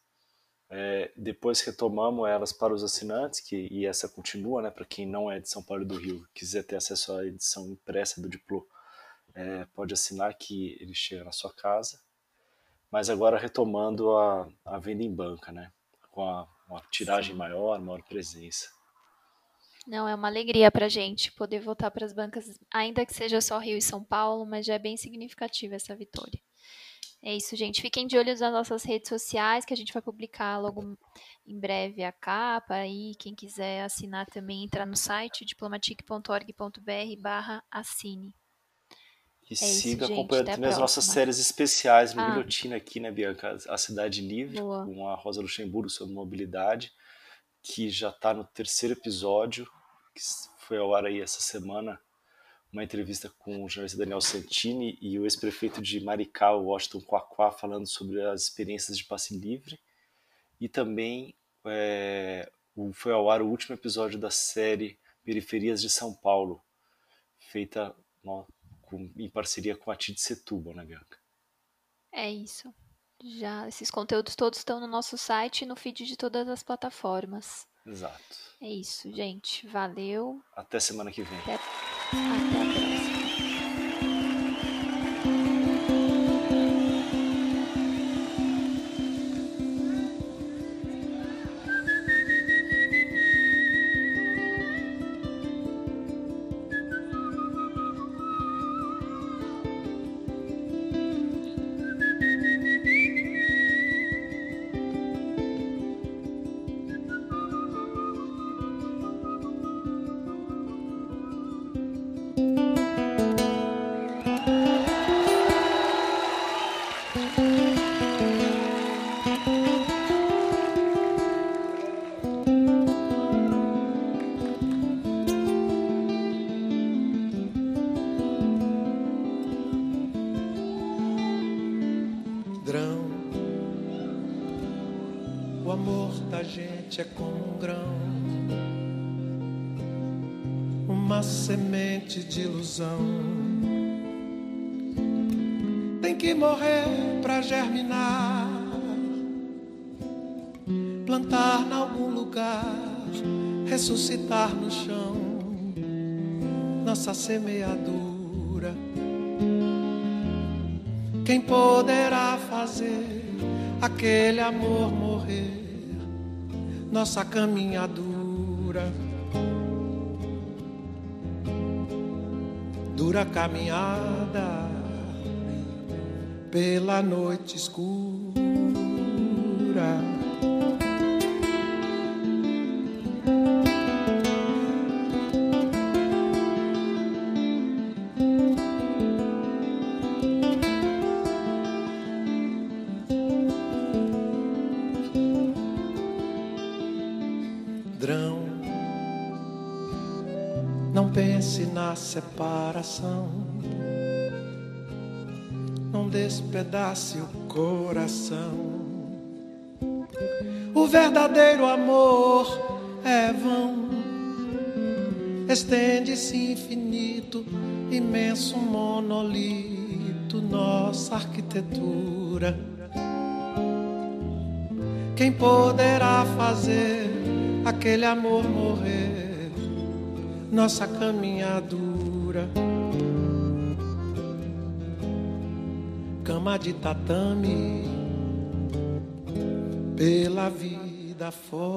É, depois retomamos elas para os assinantes, que, e essa continua, né? Para quem não é de São Paulo do Rio, quiser ter acesso à edição impressa do Diplo, é, pode assinar que ele chega na sua casa. Mas agora retomando a, a venda em banca, né? Com a, uma tiragem Sim. maior, maior presença. Não, é uma alegria para a gente poder voltar para as bancas, ainda que seja só Rio e São Paulo, mas já é bem significativa essa vitória. É isso, gente. Fiquem de olho nas nossas redes sociais, que a gente vai publicar logo em breve a capa. E quem quiser assinar também, entrar no site diplomatic.org.br barra assine. E é siga isso, acompanhando também as nossas séries especiais no ah. aqui, né, Bianca? A Cidade Livre, Boa. com a Rosa Luxemburgo sobre mobilidade que já está no terceiro episódio, que foi ao ar aí essa semana, uma entrevista com o jornalista Daniel Santini e o ex-prefeito de Maricá, Washington Quaquá, falando sobre as experiências de passe livre. E também é, foi ao ar o último episódio da série Periferias de São Paulo, feita no, com, em parceria com a Tid Setúbal, né, Bianca? É isso. Já esses conteúdos todos estão no nosso site e no feed de todas as plataformas. Exato. É isso, gente. Valeu. Até semana que vem. Até, até a próxima. mente é como um grão, uma semente de ilusão. Tem que morrer para germinar, plantar em algum lugar, ressuscitar no chão nossa semeadura. Quem poderá fazer aquele amor morrer? Nossa caminhadura, dura caminhada pela noite escura. Separação. Não despedace o coração. O verdadeiro amor é vão. Estende-se infinito, imenso monolito, nossa arquitetura. Quem poderá fazer aquele amor morrer? Nossa caminhada cama de tatame pela vida fora.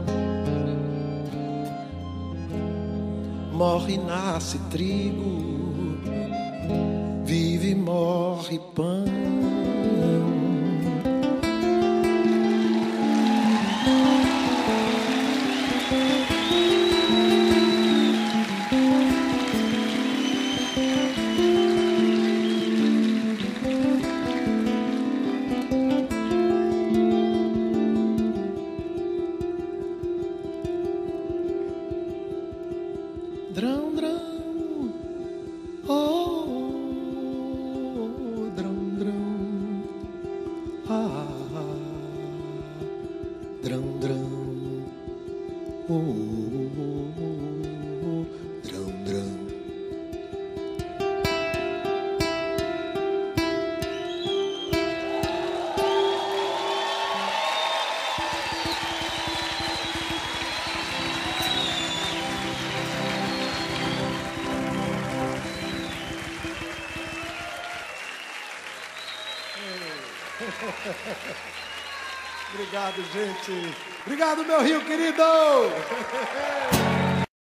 Morre, nasce trigo, vive, morre pão. Obrigado, gente. Obrigado, meu Rio querido.